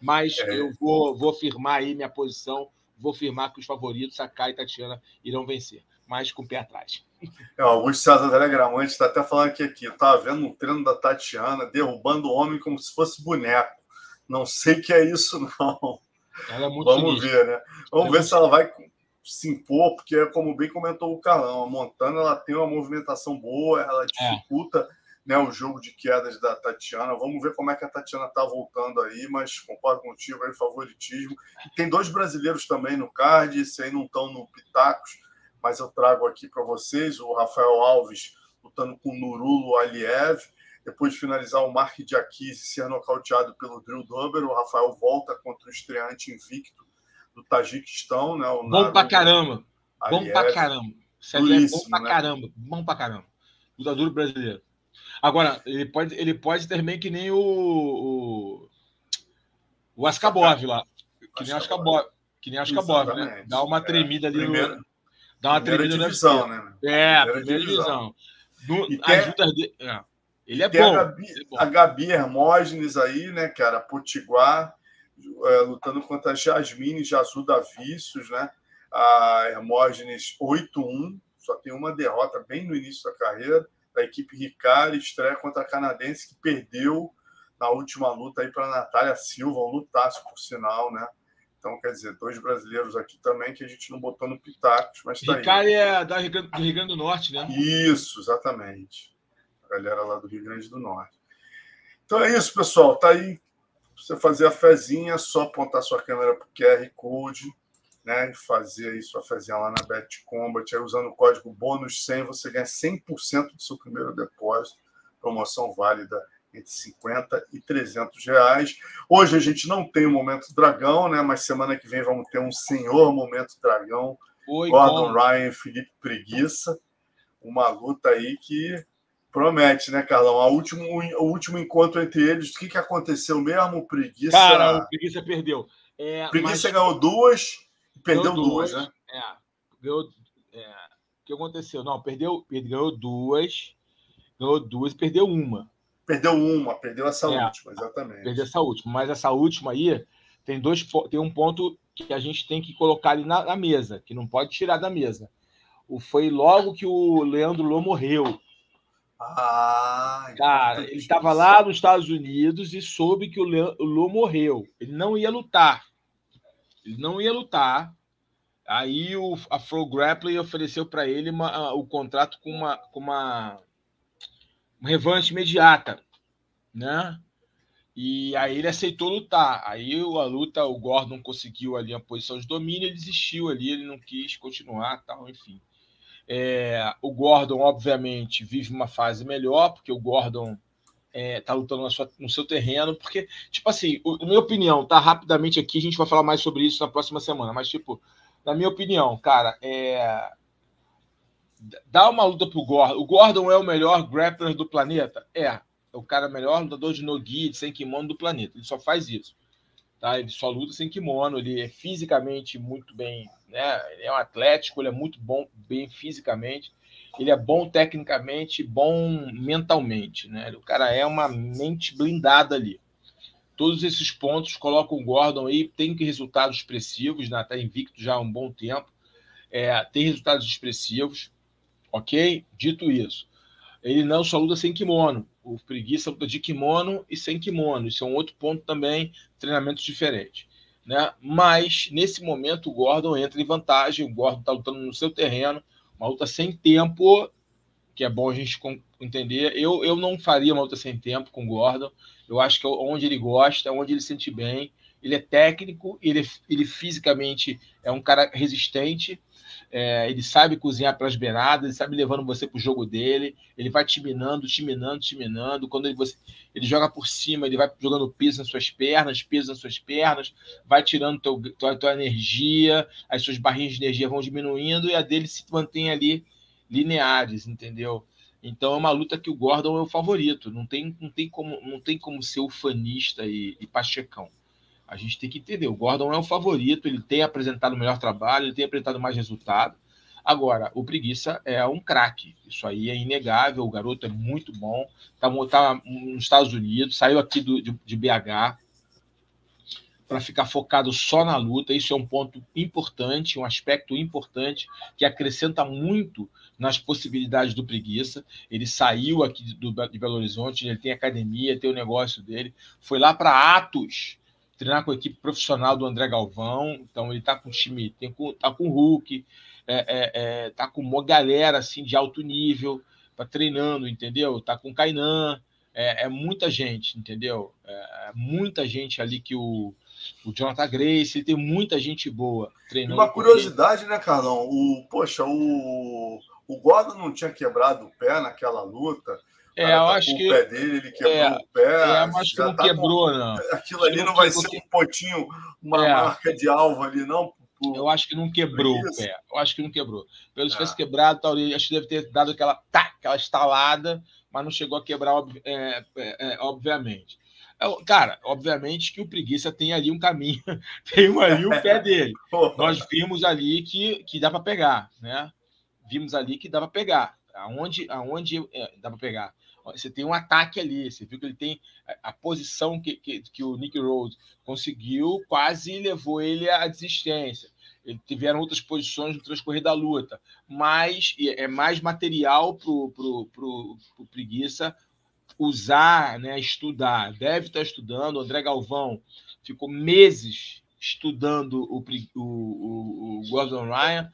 Mas é. eu vou, vou firmar aí minha posição, vou firmar que os favoritos, Sakai e Tatiana, irão vencer, mas com o pé atrás. É, Augusto César Telegramante está até falando aqui, aqui. Estava vendo um treino da Tatiana derrubando o homem como se fosse boneco. Não sei que é isso, não. É Vamos ver, né? Vamos é ver se ela vai se impor, porque, como bem comentou o Carlão, a Montana ela tem uma movimentação boa, ela é. dificulta é. Né, o jogo de quedas da Tatiana. Vamos ver como é que a Tatiana está voltando aí, mas concordo contigo aí, favoritismo. E tem dois brasileiros também no card, esse aí não estão no Pitacos, mas eu trago aqui para vocês o Rafael Alves lutando com o Nurulo Aliev depois de finalizar o Mark de Aquis e ser nocauteado pelo Drew Dober, o Rafael volta contra o estreante invicto do Tajiquistão. Né, o bom pra caramba. Bom pra caramba. É bom pra né? caramba. Bom pra caramba. Lutador brasileiro. Agora, ele pode, ele pode também que nem o. O, o Ascabov lá. Que nem o Ascabov. Que nem o Ascabov, né? Dá uma é. tremida ali primeira, no. Dá uma tremida divisão, né? É, primeira, primeira divisão. divisão. No, tem, de, é. Ele é, bom, a Gabi, é bom. A Gabi Hermógenes aí, né, cara? Potiguar, é, lutando contra a Jasmine Jazuda Vícios, né? A Hermógenes 8-1, só tem uma derrota bem no início da carreira. Da equipe Ricard, estreia contra a canadense que perdeu na última luta aí para a Natália Silva, um lutaço, por sinal, né? Então, quer dizer, dois brasileiros aqui também que a gente não botou no Pitacos, mas tá Ricard aí. é da Rio Grande, do Rio Grande do Norte, né? Isso, exatamente galera lá do Rio Grande do Norte. Então é isso, pessoal. Tá aí. Você fazer a fezinha, só apontar sua câmera para o QR Code, né? E fazer aí sua fezinha lá na Bet Combat. Aí, usando o código bônus 100, você ganha 100% do seu primeiro depósito. Promoção válida entre 50 e 300 reais. Hoje a gente não tem o Momento Dragão, né? Mas semana que vem vamos ter um Senhor Momento Dragão. Oi, Gordon bom. Ryan, Felipe Preguiça. Uma luta aí que Promete, né, Carlão? A último, o último encontro entre eles, o que, que aconteceu mesmo? Preguiça. Cara, o Preguiça perdeu. É, Preguiça mas... ganhou duas perdeu duas, duas, né? É, ganhou. É, o que aconteceu? Não, perdeu, ganhou duas, ganhou duas e perdeu uma. Perdeu uma, perdeu essa é, última, exatamente. Perdeu essa última, mas essa última aí tem dois tem um ponto que a gente tem que colocar ali na, na mesa, que não pode tirar da mesa. O, foi logo que o Leandro Lô morreu. Ah, Cara, ele estava lá nos Estados Unidos e soube que o Lô morreu. Ele não ia lutar. Ele não ia lutar. Aí o, a Flow Grappling ofereceu para ele uma, o contrato com uma, com uma, uma revanche imediata, né? E aí ele aceitou lutar. Aí a luta, o Gordon conseguiu ali a posição de domínio, ele desistiu ali, ele não quis continuar, tal, enfim. É, o Gordon, obviamente, vive uma fase melhor, porque o Gordon é, tá lutando sua, no seu terreno, porque, tipo assim, o, minha opinião, tá rapidamente aqui, a gente vai falar mais sobre isso na próxima semana, mas, tipo, na minha opinião, cara, é. Dá uma luta pro Gordon. O Gordon é o melhor grappler do planeta? É é o cara melhor lutador de nogi, de sem kimono do planeta. Ele só faz isso. Tá? Ele só luta sem kimono, ele é fisicamente muito bem, né? Ele é um atlético, ele é muito bom, bem fisicamente, ele é bom tecnicamente, bom mentalmente, né? O cara é uma mente blindada ali. Todos esses pontos colocam o Gordon aí, tem resultados expressivos, né? Tá invicto já há um bom tempo. É, tem resultados expressivos, ok? Dito isso, ele não só luta sem kimono, o preguiça luta de kimono e sem kimono. Isso é um outro ponto também, treinamentos diferentes. Né? Mas, nesse momento, o Gordon entra em vantagem. O Gordon está lutando no seu terreno, uma luta sem tempo, que é bom a gente entender. Eu, eu não faria uma luta sem tempo com o Gordon. Eu acho que é onde ele gosta, onde ele se sente bem. Ele é técnico, ele, ele fisicamente é um cara resistente é, ele sabe cozinhar pelas beiradas, ele sabe levando você para o jogo dele, ele vai te minando, te minando, te minando. Quando ele, você, ele joga por cima, ele vai jogando peso nas suas pernas, peso nas suas pernas, vai tirando teu, tua, tua energia, as suas barrinhas de energia vão diminuindo e a dele se mantém ali lineares, entendeu? Então é uma luta que o Gordon é o favorito, não tem, não tem, como, não tem como ser ufanista e, e pachecão. A gente tem que entender. O Gordon é o favorito, ele tem apresentado o melhor trabalho, ele tem apresentado mais resultado. Agora, o Preguiça é um craque. Isso aí é inegável. O garoto é muito bom. Está tá nos Estados Unidos, saiu aqui do, de, de BH para ficar focado só na luta. Isso é um ponto importante, um aspecto importante que acrescenta muito nas possibilidades do Preguiça. Ele saiu aqui do, de Belo Horizonte, ele tem academia, tem o negócio dele, foi lá para Atos treinar com a equipe profissional do André Galvão. Então ele está com o time, tem com, tá com o Hulk, é, é, é, tá com uma galera assim de alto nível para treinando, entendeu? Tá com o Kainan, é, é, muita gente, entendeu? É, é, muita gente ali que o, o Jonathan Grace, tem muita gente boa treinando. Uma curiosidade, né, Carlão? O, poxa, o, o Gordon não tinha quebrado o pé naquela luta. É, eu tá acho que. O pé dele, ele quebrou é, o pé. É, acho que não tá quebrou, com... não. Aquilo ali não, não vai ser um pontinho, uma é. marca de alvo ali, não. Por... Eu acho que não quebrou o pé. Eu acho que não quebrou. Pelo é. quebrado, tal, acho que deve ter dado aquela, tá, aquela estalada, mas não chegou a quebrar, é, é, obviamente. Cara, obviamente que o preguiça tem ali um caminho, tem ali o pé dele. Nós vimos ali que, que dá para pegar, né? Vimos ali que dá para pegar. Aonde, aonde dá para pegar? Você tem um ataque ali. Você viu que ele tem a, a posição que, que, que, o Nick Rhodes conseguiu, quase levou ele à desistência. Ele tiveram outras posições no transcorrer da luta, mas é mais material para o pro, pro, pro preguiça usar, né, estudar. Deve estar estudando. O André Galvão ficou meses estudando o, o, o Gordon Ryan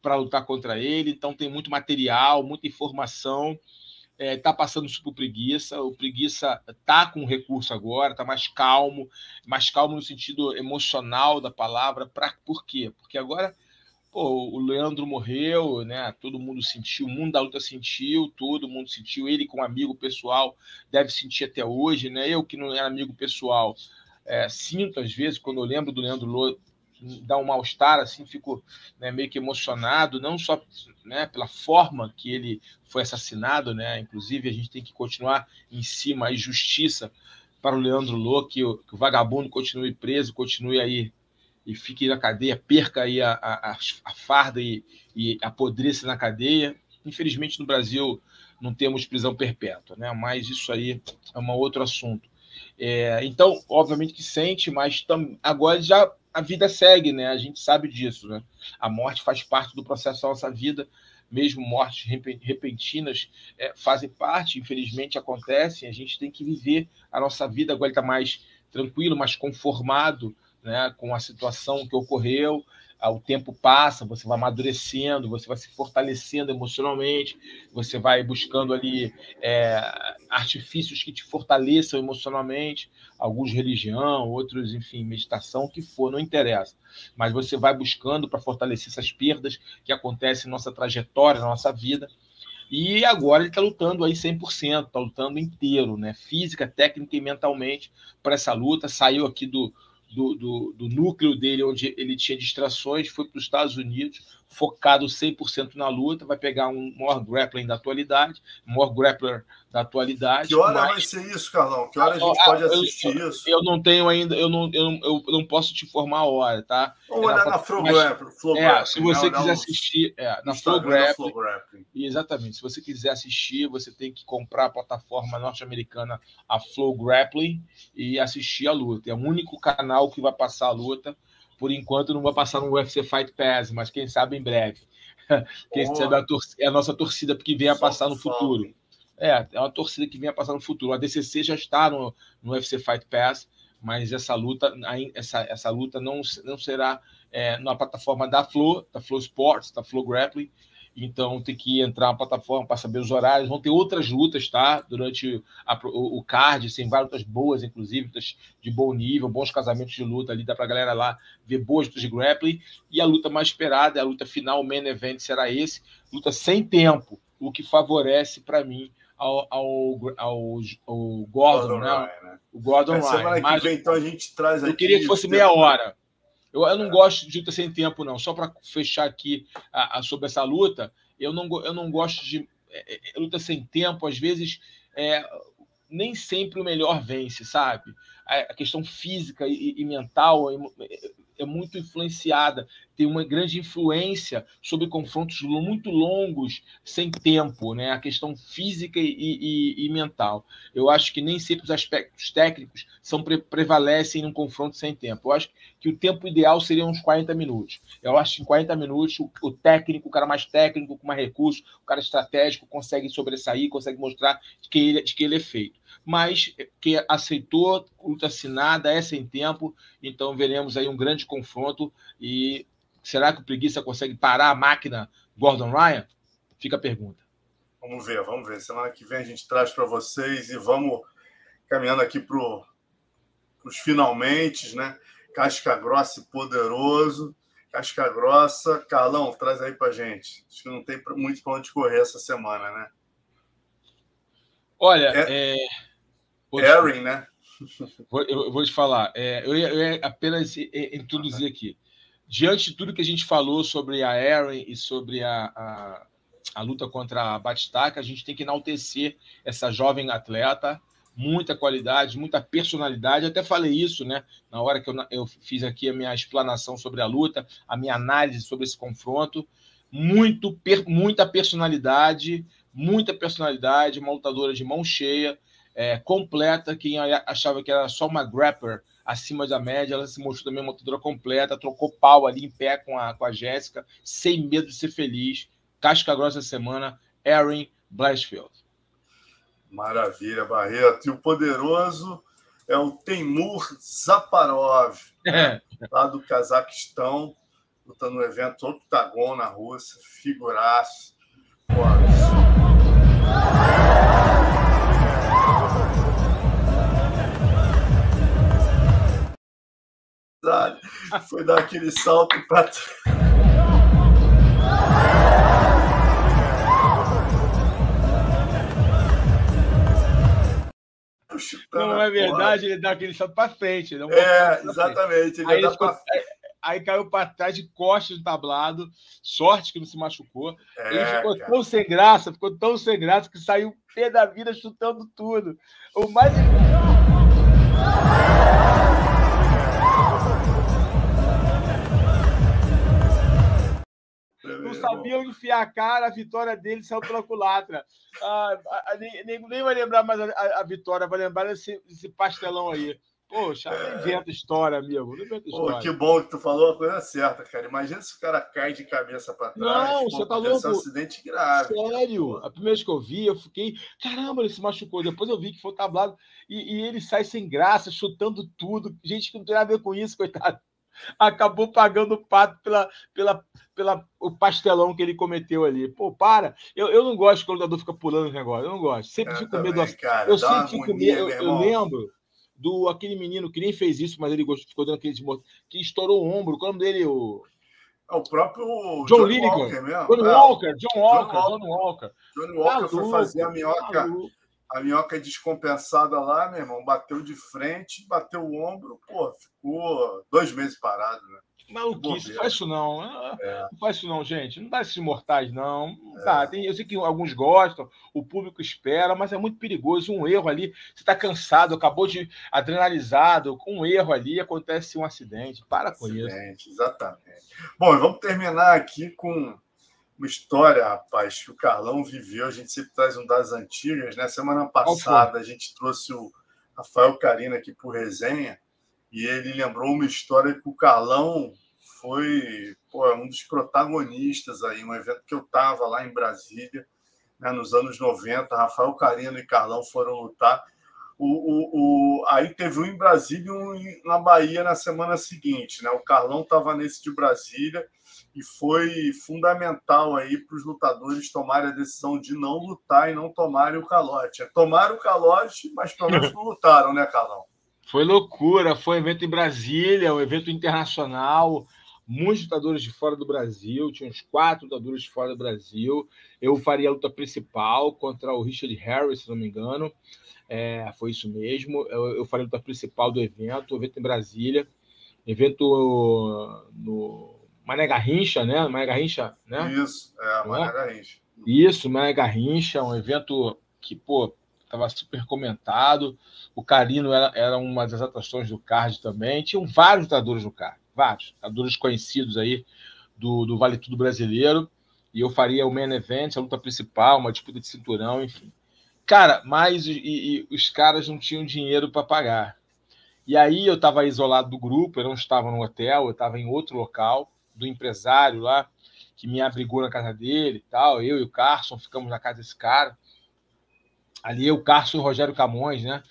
para lutar contra ele, então tem muito material, muita informação está é, tá passando isso o Preguiça. O Preguiça está com recurso agora, está mais calmo, mais calmo no sentido emocional da palavra. Pra, por quê? Porque agora pô, o Leandro morreu, né? todo mundo sentiu, o mundo da luta sentiu, todo mundo sentiu. Ele, como amigo pessoal, deve sentir até hoje. Né? Eu, que não era amigo pessoal, é, sinto às vezes, quando eu lembro do Leandro dá um mal-estar, assim, fico né, meio que emocionado, não só né, pela forma que ele foi assassinado, né? Inclusive, a gente tem que continuar em cima aí, justiça para o Leandro Lô, que o, que o vagabundo continue preso, continue aí e fique na cadeia, perca aí a, a, a farda e, e apodreça na cadeia. Infelizmente, no Brasil não temos prisão perpétua, né? Mas isso aí é um outro assunto. É, então, obviamente que sente, mas tam, agora já a vida segue, né? A gente sabe disso, né? A morte faz parte do processo da nossa vida, mesmo mortes repentinas é, fazem parte, infelizmente acontecem, a gente tem que viver a nossa vida, agora está mais tranquilo, mais conformado né, com a situação que ocorreu, o tempo passa, você vai amadurecendo, você vai se fortalecendo emocionalmente, você vai buscando ali é, artifícios que te fortaleçam emocionalmente, alguns religião, outros, enfim, meditação, o que for, não interessa. Mas você vai buscando para fortalecer essas perdas que acontecem na nossa trajetória, na nossa vida. E agora ele está lutando aí 100%, está lutando inteiro, né? Física, técnica e mentalmente para essa luta. Saiu aqui do, do, do, do, núcleo dele, onde ele tinha distrações, foi para os Estados Unidos, focado 100% na luta, vai pegar um maior grappling da atualidade, maior grappler da atualidade. Que hora mas... vai ser isso, Carlão? Que hora a gente ah, pode assistir eu, isso? Eu não tenho ainda, eu não, eu, não, eu não posso te informar a hora, tá? Vamos olhar na, Flow Grappling. É, se você quiser assistir, é, na Flow Grappling. Exatamente, se você quiser assistir, você tem que comprar a plataforma norte-americana, a Flow Grappling, e assistir a luta. É o único canal que vai passar a luta por enquanto não vai passar no UFC Fight Pass, mas quem sabe em breve. Quem oh. sabe a é a nossa torcida que vem a passar no futuro. É, é uma torcida que vem a passar no futuro. A DCC já está no, no UFC Fight Pass, mas essa luta, essa, essa luta não, não será é, na plataforma da Flow, da Flow Sports, da Flow Grappling, então tem que entrar na plataforma para saber os horários. Vão ter outras lutas, tá? Durante a, o, o, card, tem várias lutas boas, inclusive, lutas de bom nível, bons casamentos de luta ali, dá para a galera lá ver boas lutas de grappling. E a luta mais esperada, a luta final, o main event será esse, luta sem tempo, o que favorece para mim ao, ao, ao, ao Gordon, Gordon né? Ryan, né? O Gordon é, Ryan. Semana que Mas, vem, então a gente traz aqui. Eu queria que fosse meia hora. Eu, eu não é. gosto de luta sem tempo, não. Só para fechar aqui a, a, sobre essa luta, eu não, eu não gosto de é, é, luta sem tempo. Às vezes, é, nem sempre o melhor vence, sabe? A, questão física e, e mental é, é muito influenciada tem uma grande influência sobre confrontos muito longos, sem tempo, né? a questão física e, e, e mental. Eu acho que nem sempre os aspectos técnicos são pre prevalecem num confronto sem tempo. Eu acho que o tempo ideal seria uns 40 minutos. Eu acho que em 40 minutos o, o técnico, o cara mais técnico, com mais recurso, o cara estratégico, consegue sobressair, consegue mostrar de que ele, de que ele é feito. Mas que aceitou, luta assinada, é sem tempo, então veremos aí um grande confronto e Será que o Preguiça consegue parar a máquina Gordon Ryan? Fica a pergunta. Vamos ver, vamos ver. Semana que vem a gente traz para vocês e vamos caminhando aqui para os finalmente, né? Casca grossa e poderoso. Casca grossa. Carlão, traz aí para gente. Acho que não tem muito para onde correr essa semana, né? Olha, é... é... Erin, né? Vou, eu vou te falar. É, eu, ia, eu, ia, apenas introduzir aqui diante de tudo que a gente falou sobre a Aaron e sobre a, a, a luta contra a Batistaca, a gente tem que enaltecer essa jovem atleta, muita qualidade, muita personalidade. até falei isso, né? Na hora que eu, eu fiz aqui a minha explanação sobre a luta, a minha análise sobre esse confronto. Muito, per, muita personalidade, muita personalidade, uma lutadora de mão cheia, é, completa. Quem achava que era só uma grapper acima da média, ela se mostrou também uma lutadora completa, trocou pau ali em pé com a, com a Jéssica, sem medo de ser feliz. Casca grossa semana, Erin Blanchfield. Maravilha, Barreto. E o poderoso é o Temur Zaparov, né? lá do Cazaquistão, lutando no evento Octagon na Rússia, figuraço. Pô, foi dar aquele salto para trás. Não é verdade, ele dá aquele salto para frente. É, exatamente. Aí, ficou, pra... aí, caiu para trás de costas do tablado. Sorte que não se machucou. É, ele ficou cara. tão sem graça, ficou tão sem graça que saiu pé da vida chutando tudo. O mais. não sabia onde enfiar a cara, a vitória dele saiu pela culatra. Ah, nem, nem, nem vai lembrar mais a, a, a vitória, vai lembrar desse, desse pastelão aí. Poxa, não inventa história, amigo. Não inventa história. Pô, que bom que tu falou a coisa certa, cara. Imagina se o cara cai de cabeça para trás. Não, você tá louco. um acidente grave. Sério. A primeira vez que eu vi, eu fiquei. Caramba, ele se machucou. Depois eu vi que foi tablado. E, e ele sai sem graça, chutando tudo. Gente que não tem nada a ver com isso, coitado. Acabou pagando o pato pela, pela, pela o pastelão que ele cometeu ali. Pô, para. Eu, eu não gosto quando o lutador fica pulando os negócios. Eu não gosto. Sempre eu fico com medo. Cara, eu sempre fico com medo. Eu lembro do aquele menino que nem fez isso, mas ele gostou, ficou dando aquele desmonte, que estourou o ombro. Qual é o nome dele? O, é o próprio John, John. Walker mesmo. John é. Walker, John Walker, John Walker. John Walker foi fazer a minhoca, a minhoca descompensada lá, meu irmão. Bateu de frente, bateu o ombro, pô, ficou dois meses parado, né? Maluquice, faz isso não. É. Não faz isso não, gente. Não dá esses mortais, não. É. Tá, tem, eu sei que alguns gostam, o público espera, mas é muito perigoso. Um erro ali, você está cansado, acabou de adrenalizado, com um erro ali acontece um acidente. Para com acidente, isso. Exatamente. Bom, vamos terminar aqui com uma história, rapaz, que o Carlão viveu. A gente sempre traz um das antigas, né? Semana passada a gente trouxe o Rafael Carina aqui por resenha e ele lembrou uma história que o Carlão foi pô, um dos protagonistas aí, um evento que eu estava lá em Brasília, né, nos anos 90. Rafael Carino e Carlão foram lutar. O, o, o, aí teve um em Brasília e um na Bahia na semana seguinte. Né? O Carlão estava nesse de Brasília e foi fundamental aí para os lutadores tomarem a decisão de não lutar e não tomarem o calote. Tomaram o calote, mas pelo menos não lutaram, né, Carlão? Foi loucura, foi um evento em Brasília, um evento internacional, muitos lutadores de fora do Brasil, tinha uns quatro lutadores de fora do Brasil. Eu faria a luta principal contra o Richard Harris, se não me engano. É, foi isso mesmo. Eu, eu faria a luta principal do evento, o evento em Brasília, evento no Mané Garrincha, né? Mané Garrincha, né? Isso, é, Mané é? Garrincha. Isso, Mané Garrincha, um evento que, pô, estava super comentado. O Carino era, era uma das atrações do card também. Tinham vários lutadores no card, vários lutadores conhecidos aí do, do Vale Tudo Brasileiro. E eu faria o main event, a luta principal, uma disputa de cinturão, enfim. Cara, mas e, e os caras não tinham dinheiro para pagar. E aí eu estava isolado do grupo, eu não estava no hotel, eu estava em outro local, do empresário lá, que me abrigou na casa dele e tal. Eu e o Carson ficamos na casa desse cara ali o Carlos Rogério Camões, né?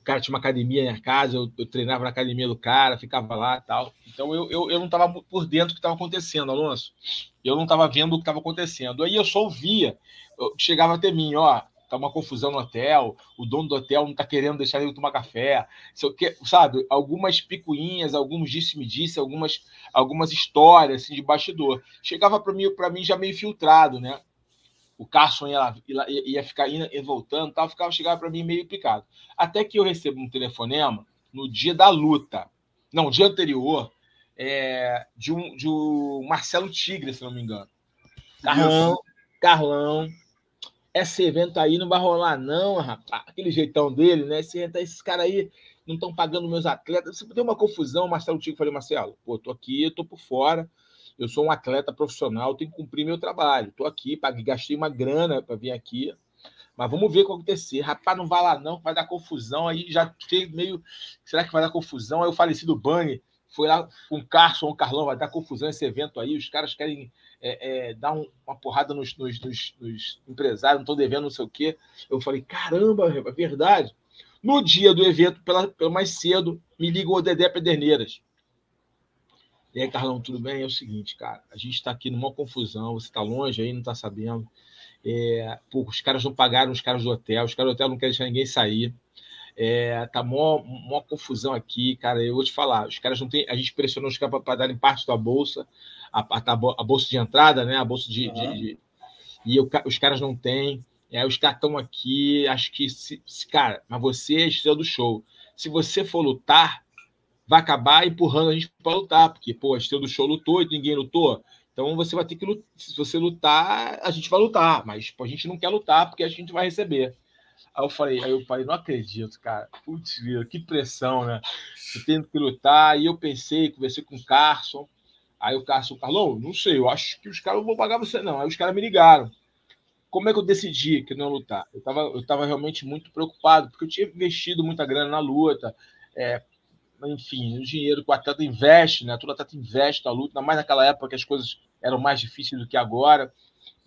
O cara tinha uma academia na casa, eu, eu, treinava na academia do cara, ficava lá e tal. Então eu, eu, eu não estava por dentro do que estava acontecendo, Alonso. Eu não estava vendo o que estava acontecendo. Aí eu só ouvia, eu, chegava até mim, ó, tá uma confusão no hotel, o dono do hotel não tá querendo deixar ele tomar café, que, sabe? Algumas picuinhas, alguns disse-me-disse, algumas, algumas histórias assim, de bastidor. Chegava para mim, para mim já meio filtrado, né? O Carson ia, ia, ia ficar indo e voltando, tal, ficava chegava para mim meio picado. Até que eu recebo um telefonema no dia da luta, não, dia anterior, é, de, um, de um Marcelo Tigre, se não me engano. Carlão, Carlão, esse evento aí não vai rolar, não, rapaz. Aquele jeitão dele, né? Esse esses caras aí não estão pagando meus atletas. Você deu uma confusão, Marcelo Tigre falei, Marcelo, pô, tô aqui, tô por fora eu sou um atleta profissional, tenho que cumprir meu trabalho. Estou aqui, paguei, gastei uma grana para vir aqui, mas vamos ver o que acontecer. Rapaz, não vai lá não, vai dar confusão. Aí já fez meio. Será que vai dar confusão? Aí o falecido Bani foi lá com o Carson, o Carlão, vai dar confusão esse evento aí. Os caras querem é, é, dar um, uma porrada nos, nos, nos, nos empresários, não estou devendo não sei o quê. Eu falei, caramba, é verdade. No dia do evento, pela, pela mais cedo, me ligou o Dedé Pederneiras. E aí, Carlão, tudo bem? É o seguinte, cara, a gente está aqui numa confusão, você está longe aí, não está sabendo. É, pô, os caras não pagaram os caras do hotel, os caras do hotel não querem deixar ninguém sair. É, tá mó, mó confusão aqui, cara. Eu vou te falar, os caras não têm. A gente pressionou os caras para darem parte da bolsa, a, a, a, bolsa de entrada, né? A bolsa de. Uhum. de, de e eu, os caras não têm. É, os caras estão aqui, acho que, se, se, cara, mas você é estrela do show. Se você for lutar, vai acabar empurrando a gente para lutar, porque, pô, a estrela do show lutou e ninguém lutou. Então você vai ter que lutar. Se você lutar, a gente vai lutar, mas pô, a gente não quer lutar porque a gente vai receber. Aí eu falei, aí eu falei, não acredito, cara. Putz, que pressão, né? Eu tenho que lutar. E eu pensei, conversei com o Carson. Aí o Cássio, Carlão, não sei, eu acho que os caras não vão pagar você, não. Aí os caras me ligaram. Como é que eu decidi que não ia lutar? Eu estava eu tava realmente muito preocupado, porque eu tinha investido muita grana na luta, é, enfim, o dinheiro que o atleta investe, né? Todo atleta investe na luta, ainda mais naquela época que as coisas eram mais difíceis do que agora.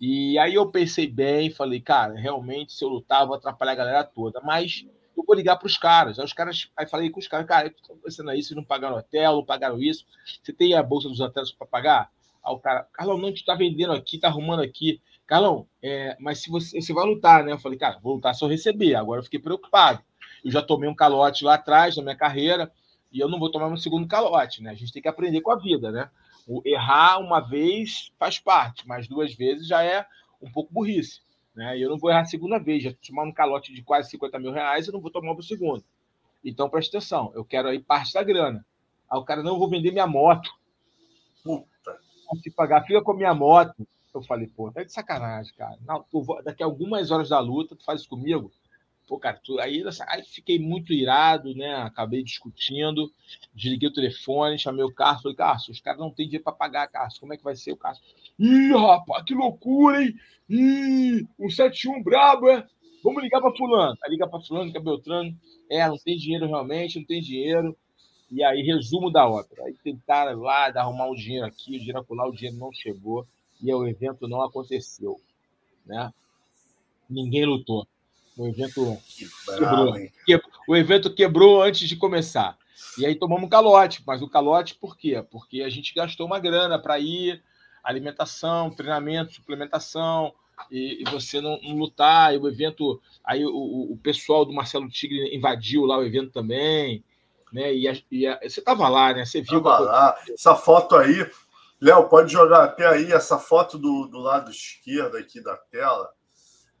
E aí eu pensei bem, falei, cara, realmente, se eu lutar, vou atrapalhar a galera toda. Mas eu vou ligar para os caras. Aí os caras, aí falei com os caras, cara, estou pensando aí, vocês não pagaram hotel, não pagaram isso. Você tem a bolsa dos hotéis para pagar? Aí o cara, Carlão, não, a gente está vendendo aqui, está arrumando aqui. Carlão, é, mas se você, você vai lutar, né? Eu falei, cara, vou lutar se eu receber. Agora eu fiquei preocupado. Eu já tomei um calote lá atrás na minha carreira e eu não vou tomar um segundo calote, né? A gente tem que aprender com a vida, né? O errar uma vez faz parte, mas duas vezes já é um pouco burrice. Né? E eu não vou errar a segunda vez, já tomar um calote de quase 50 mil reais, eu não vou tomar o segundo. Então, presta atenção, eu quero aí parte da grana. Aí o cara, não, eu vou vender minha moto. Puta. Se pagar, fica com a minha moto. Eu falei, pô, tá de sacanagem, cara. Não, vou, daqui a algumas horas da luta, tu faz isso comigo? Pô, cara, tu, aí, aí fiquei muito irado, né? Acabei discutindo, desliguei o telefone, chamei o Carlos, falei, Carlos, os caras não têm dinheiro para pagar, Carlos, como é que vai ser o Carlos? Ih, rapaz, que loucura, hein? Ih, o 71 brabo, é? Vamos ligar para fulano. Aí liga para fulano, que é Beltrano. É, não tem dinheiro realmente, não tem dinheiro. E aí, resumo da ópera. Aí tentaram lá arrumar um dinheiro aqui, o dinheiro lá, o dinheiro não chegou e o evento não aconteceu. Né? Ninguém lutou. O evento quebrou. O evento quebrou antes de começar. E aí tomamos um calote. Mas o calote por quê? Porque a gente gastou uma grana para ir, alimentação, treinamento, suplementação, e, e você não, não, lutar, e o evento. Aí o, o, pessoal do Marcelo Tigre invadiu lá o evento também. Né? E, a, e a, você estava lá, né? Você viu. Tava lá. Essa foto aí, Léo, pode jogar até aí essa foto do, do lado esquerdo aqui da tela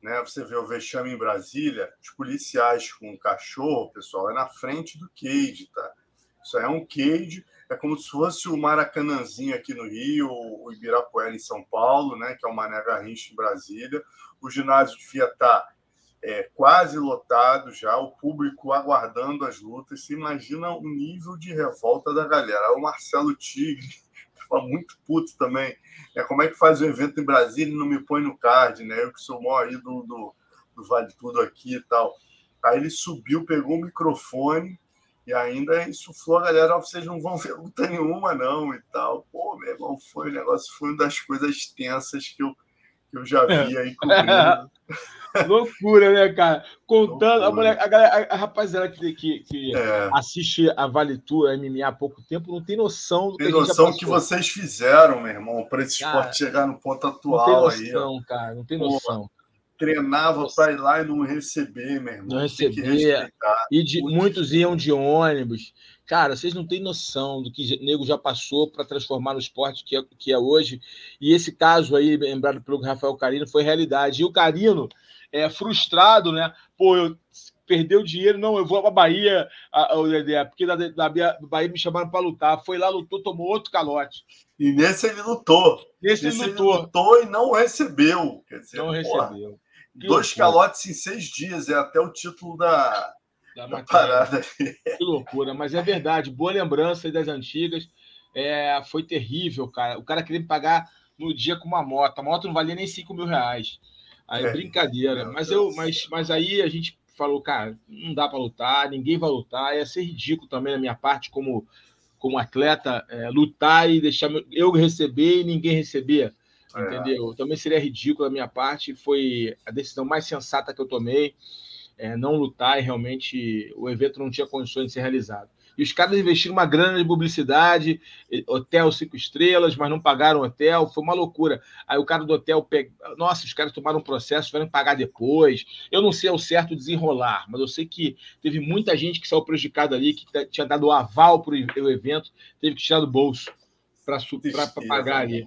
né? Você vê o vexame em Brasília, os policiais com o cachorro, pessoal, é na frente do cage, tá? Isso é um cage, é como se fosse o Maracanãzinho aqui no Rio, o Ibirapuera em São Paulo, né? Que é o Mané Garrincha em Brasília. O ginásio devia estar tá, é, quase lotado já, o público aguardando as lutas. Você imagina o nível de revolta da galera. O Marcelo Tigre estava muito puto também é, como é que faz o evento em Brasília e não me põe no card, né? Eu que sou o maior aí do, do, Vale Tudo aqui e tal. Aí ele subiu, pegou o microfone e ainda insuflou a galera, vocês não vão ver luta nenhuma, não, e tal. Pô, meu irmão, foi o negócio, foi uma das coisas tensas que eu, que eu já vi aí comigo. Loucura, né, cara? Contando, a, mulher, a, galera, a, a rapaziada que, que, que é. assiste a Vale Tour, a MMA há pouco tempo, não tem noção do tem que Tem noção que vocês fizeram, meu irmão, para esse cara, esporte chegar no ponto atual não tem noção, aí. Cara, não tem noção. treinava para ir lá e não receber, meu irmão. Não receber. E de, muitos iam de ônibus. Cara, vocês não têm noção do que o nego já passou para transformar no esporte que é, que é hoje. E esse caso aí, lembrado pelo Rafael Carino, foi realidade. E o Carino, é, frustrado, né? Pô, eu perdeu dinheiro, não, eu vou para Bahia, a, o Dedé, porque da, da, Bahia me chamaram para lutar. Foi lá, lutou, tomou outro calote. E nesse ele lutou. Nesse, nesse ele, lutou. lutou. e não recebeu. Quer dizer, não porra, recebeu. Que dois loucura. calotes em seis dias, é até o título da, da, da parada. Que loucura, mas é verdade. Boa lembrança das antigas. É, foi terrível, cara. O cara queria me pagar no dia com uma moto. A moto não valia nem 5 mil reais. Aí, é, brincadeira. Mas, eu, mas, mas aí a gente falou, cara, não dá para lutar, ninguém vai lutar. Ia ser ridículo também na minha parte, como, como atleta, é, lutar e deixar eu receber e ninguém receber. É. Entendeu? Também seria ridículo da minha parte. Foi a decisão mais sensata que eu tomei. É, não lutar e realmente o evento não tinha condições de ser realizado. E os caras investiram uma grana de publicidade, hotel cinco estrelas, mas não pagaram hotel, foi uma loucura. Aí o cara do hotel, pega... nossa, os caras tomaram um processo, tiveram que pagar depois. Eu não sei ao certo desenrolar, mas eu sei que teve muita gente que saiu prejudicada ali, que tinha dado o aval para o evento, teve que tirar do bolso para pagar ali.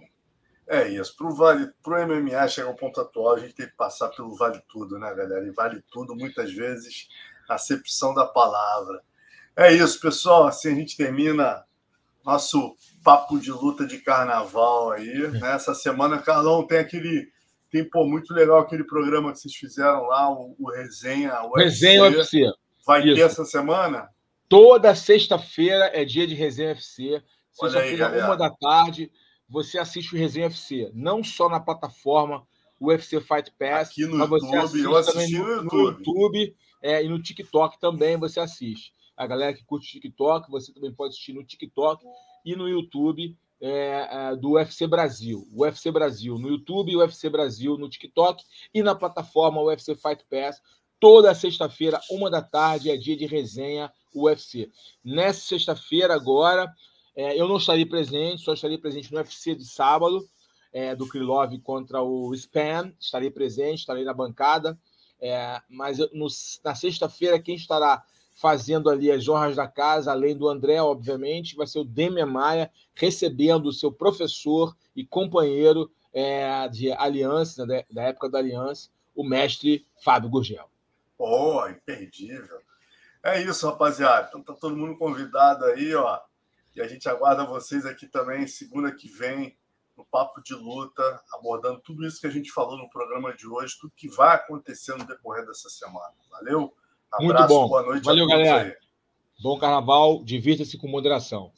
É isso. Para o vale, pro MMA chegar ao ponto atual, a gente tem que passar pelo vale tudo, né, galera? E vale tudo, muitas vezes, acepção da palavra. É isso, pessoal. Assim a gente termina nosso papo de luta de carnaval aí. Né? Essa semana, Carlão, tem aquele. Tem, pô, muito legal aquele programa que vocês fizeram lá, o, o Resenha UFC. Resenha UFC. Vai isso. ter essa semana? Toda sexta-feira é dia de Resenha UFC. Sexta-feira, uma da tarde, você assiste o Resenha FC. Não só na plataforma UFC Fight Pass, Aqui no mas você YouTube, eu assisti no, no, YouTube. No YouTube é, e no TikTok também você assiste. A galera que curte TikTok, você também pode assistir no TikTok e no YouTube é, é, do UFC Brasil. O UFC Brasil no YouTube, o UFC Brasil no TikTok e na plataforma UFC Fight Pass. Toda sexta-feira, uma da tarde, é dia de resenha UFC. Nessa sexta-feira, agora, é, eu não estarei presente, só estarei presente no UFC de sábado, é, do Krylov contra o Span. Estarei presente, estarei na bancada. É, mas no, na sexta-feira, quem estará fazendo ali as honras da casa, além do André, obviamente, vai ser o Demian Maia, recebendo o seu professor e companheiro é, de aliança, né, da época da aliança, o mestre Fábio Gurgel. Pô, oh, imperdível. É isso, rapaziada. Então tá todo mundo convidado aí, ó. E a gente aguarda vocês aqui também, segunda que vem, no Papo de Luta, abordando tudo isso que a gente falou no programa de hoje, tudo que vai acontecer no decorrer dessa semana. Valeu? Abraço, Muito bom. boa noite. Valeu, galera. Bom carnaval, divirta-se com moderação.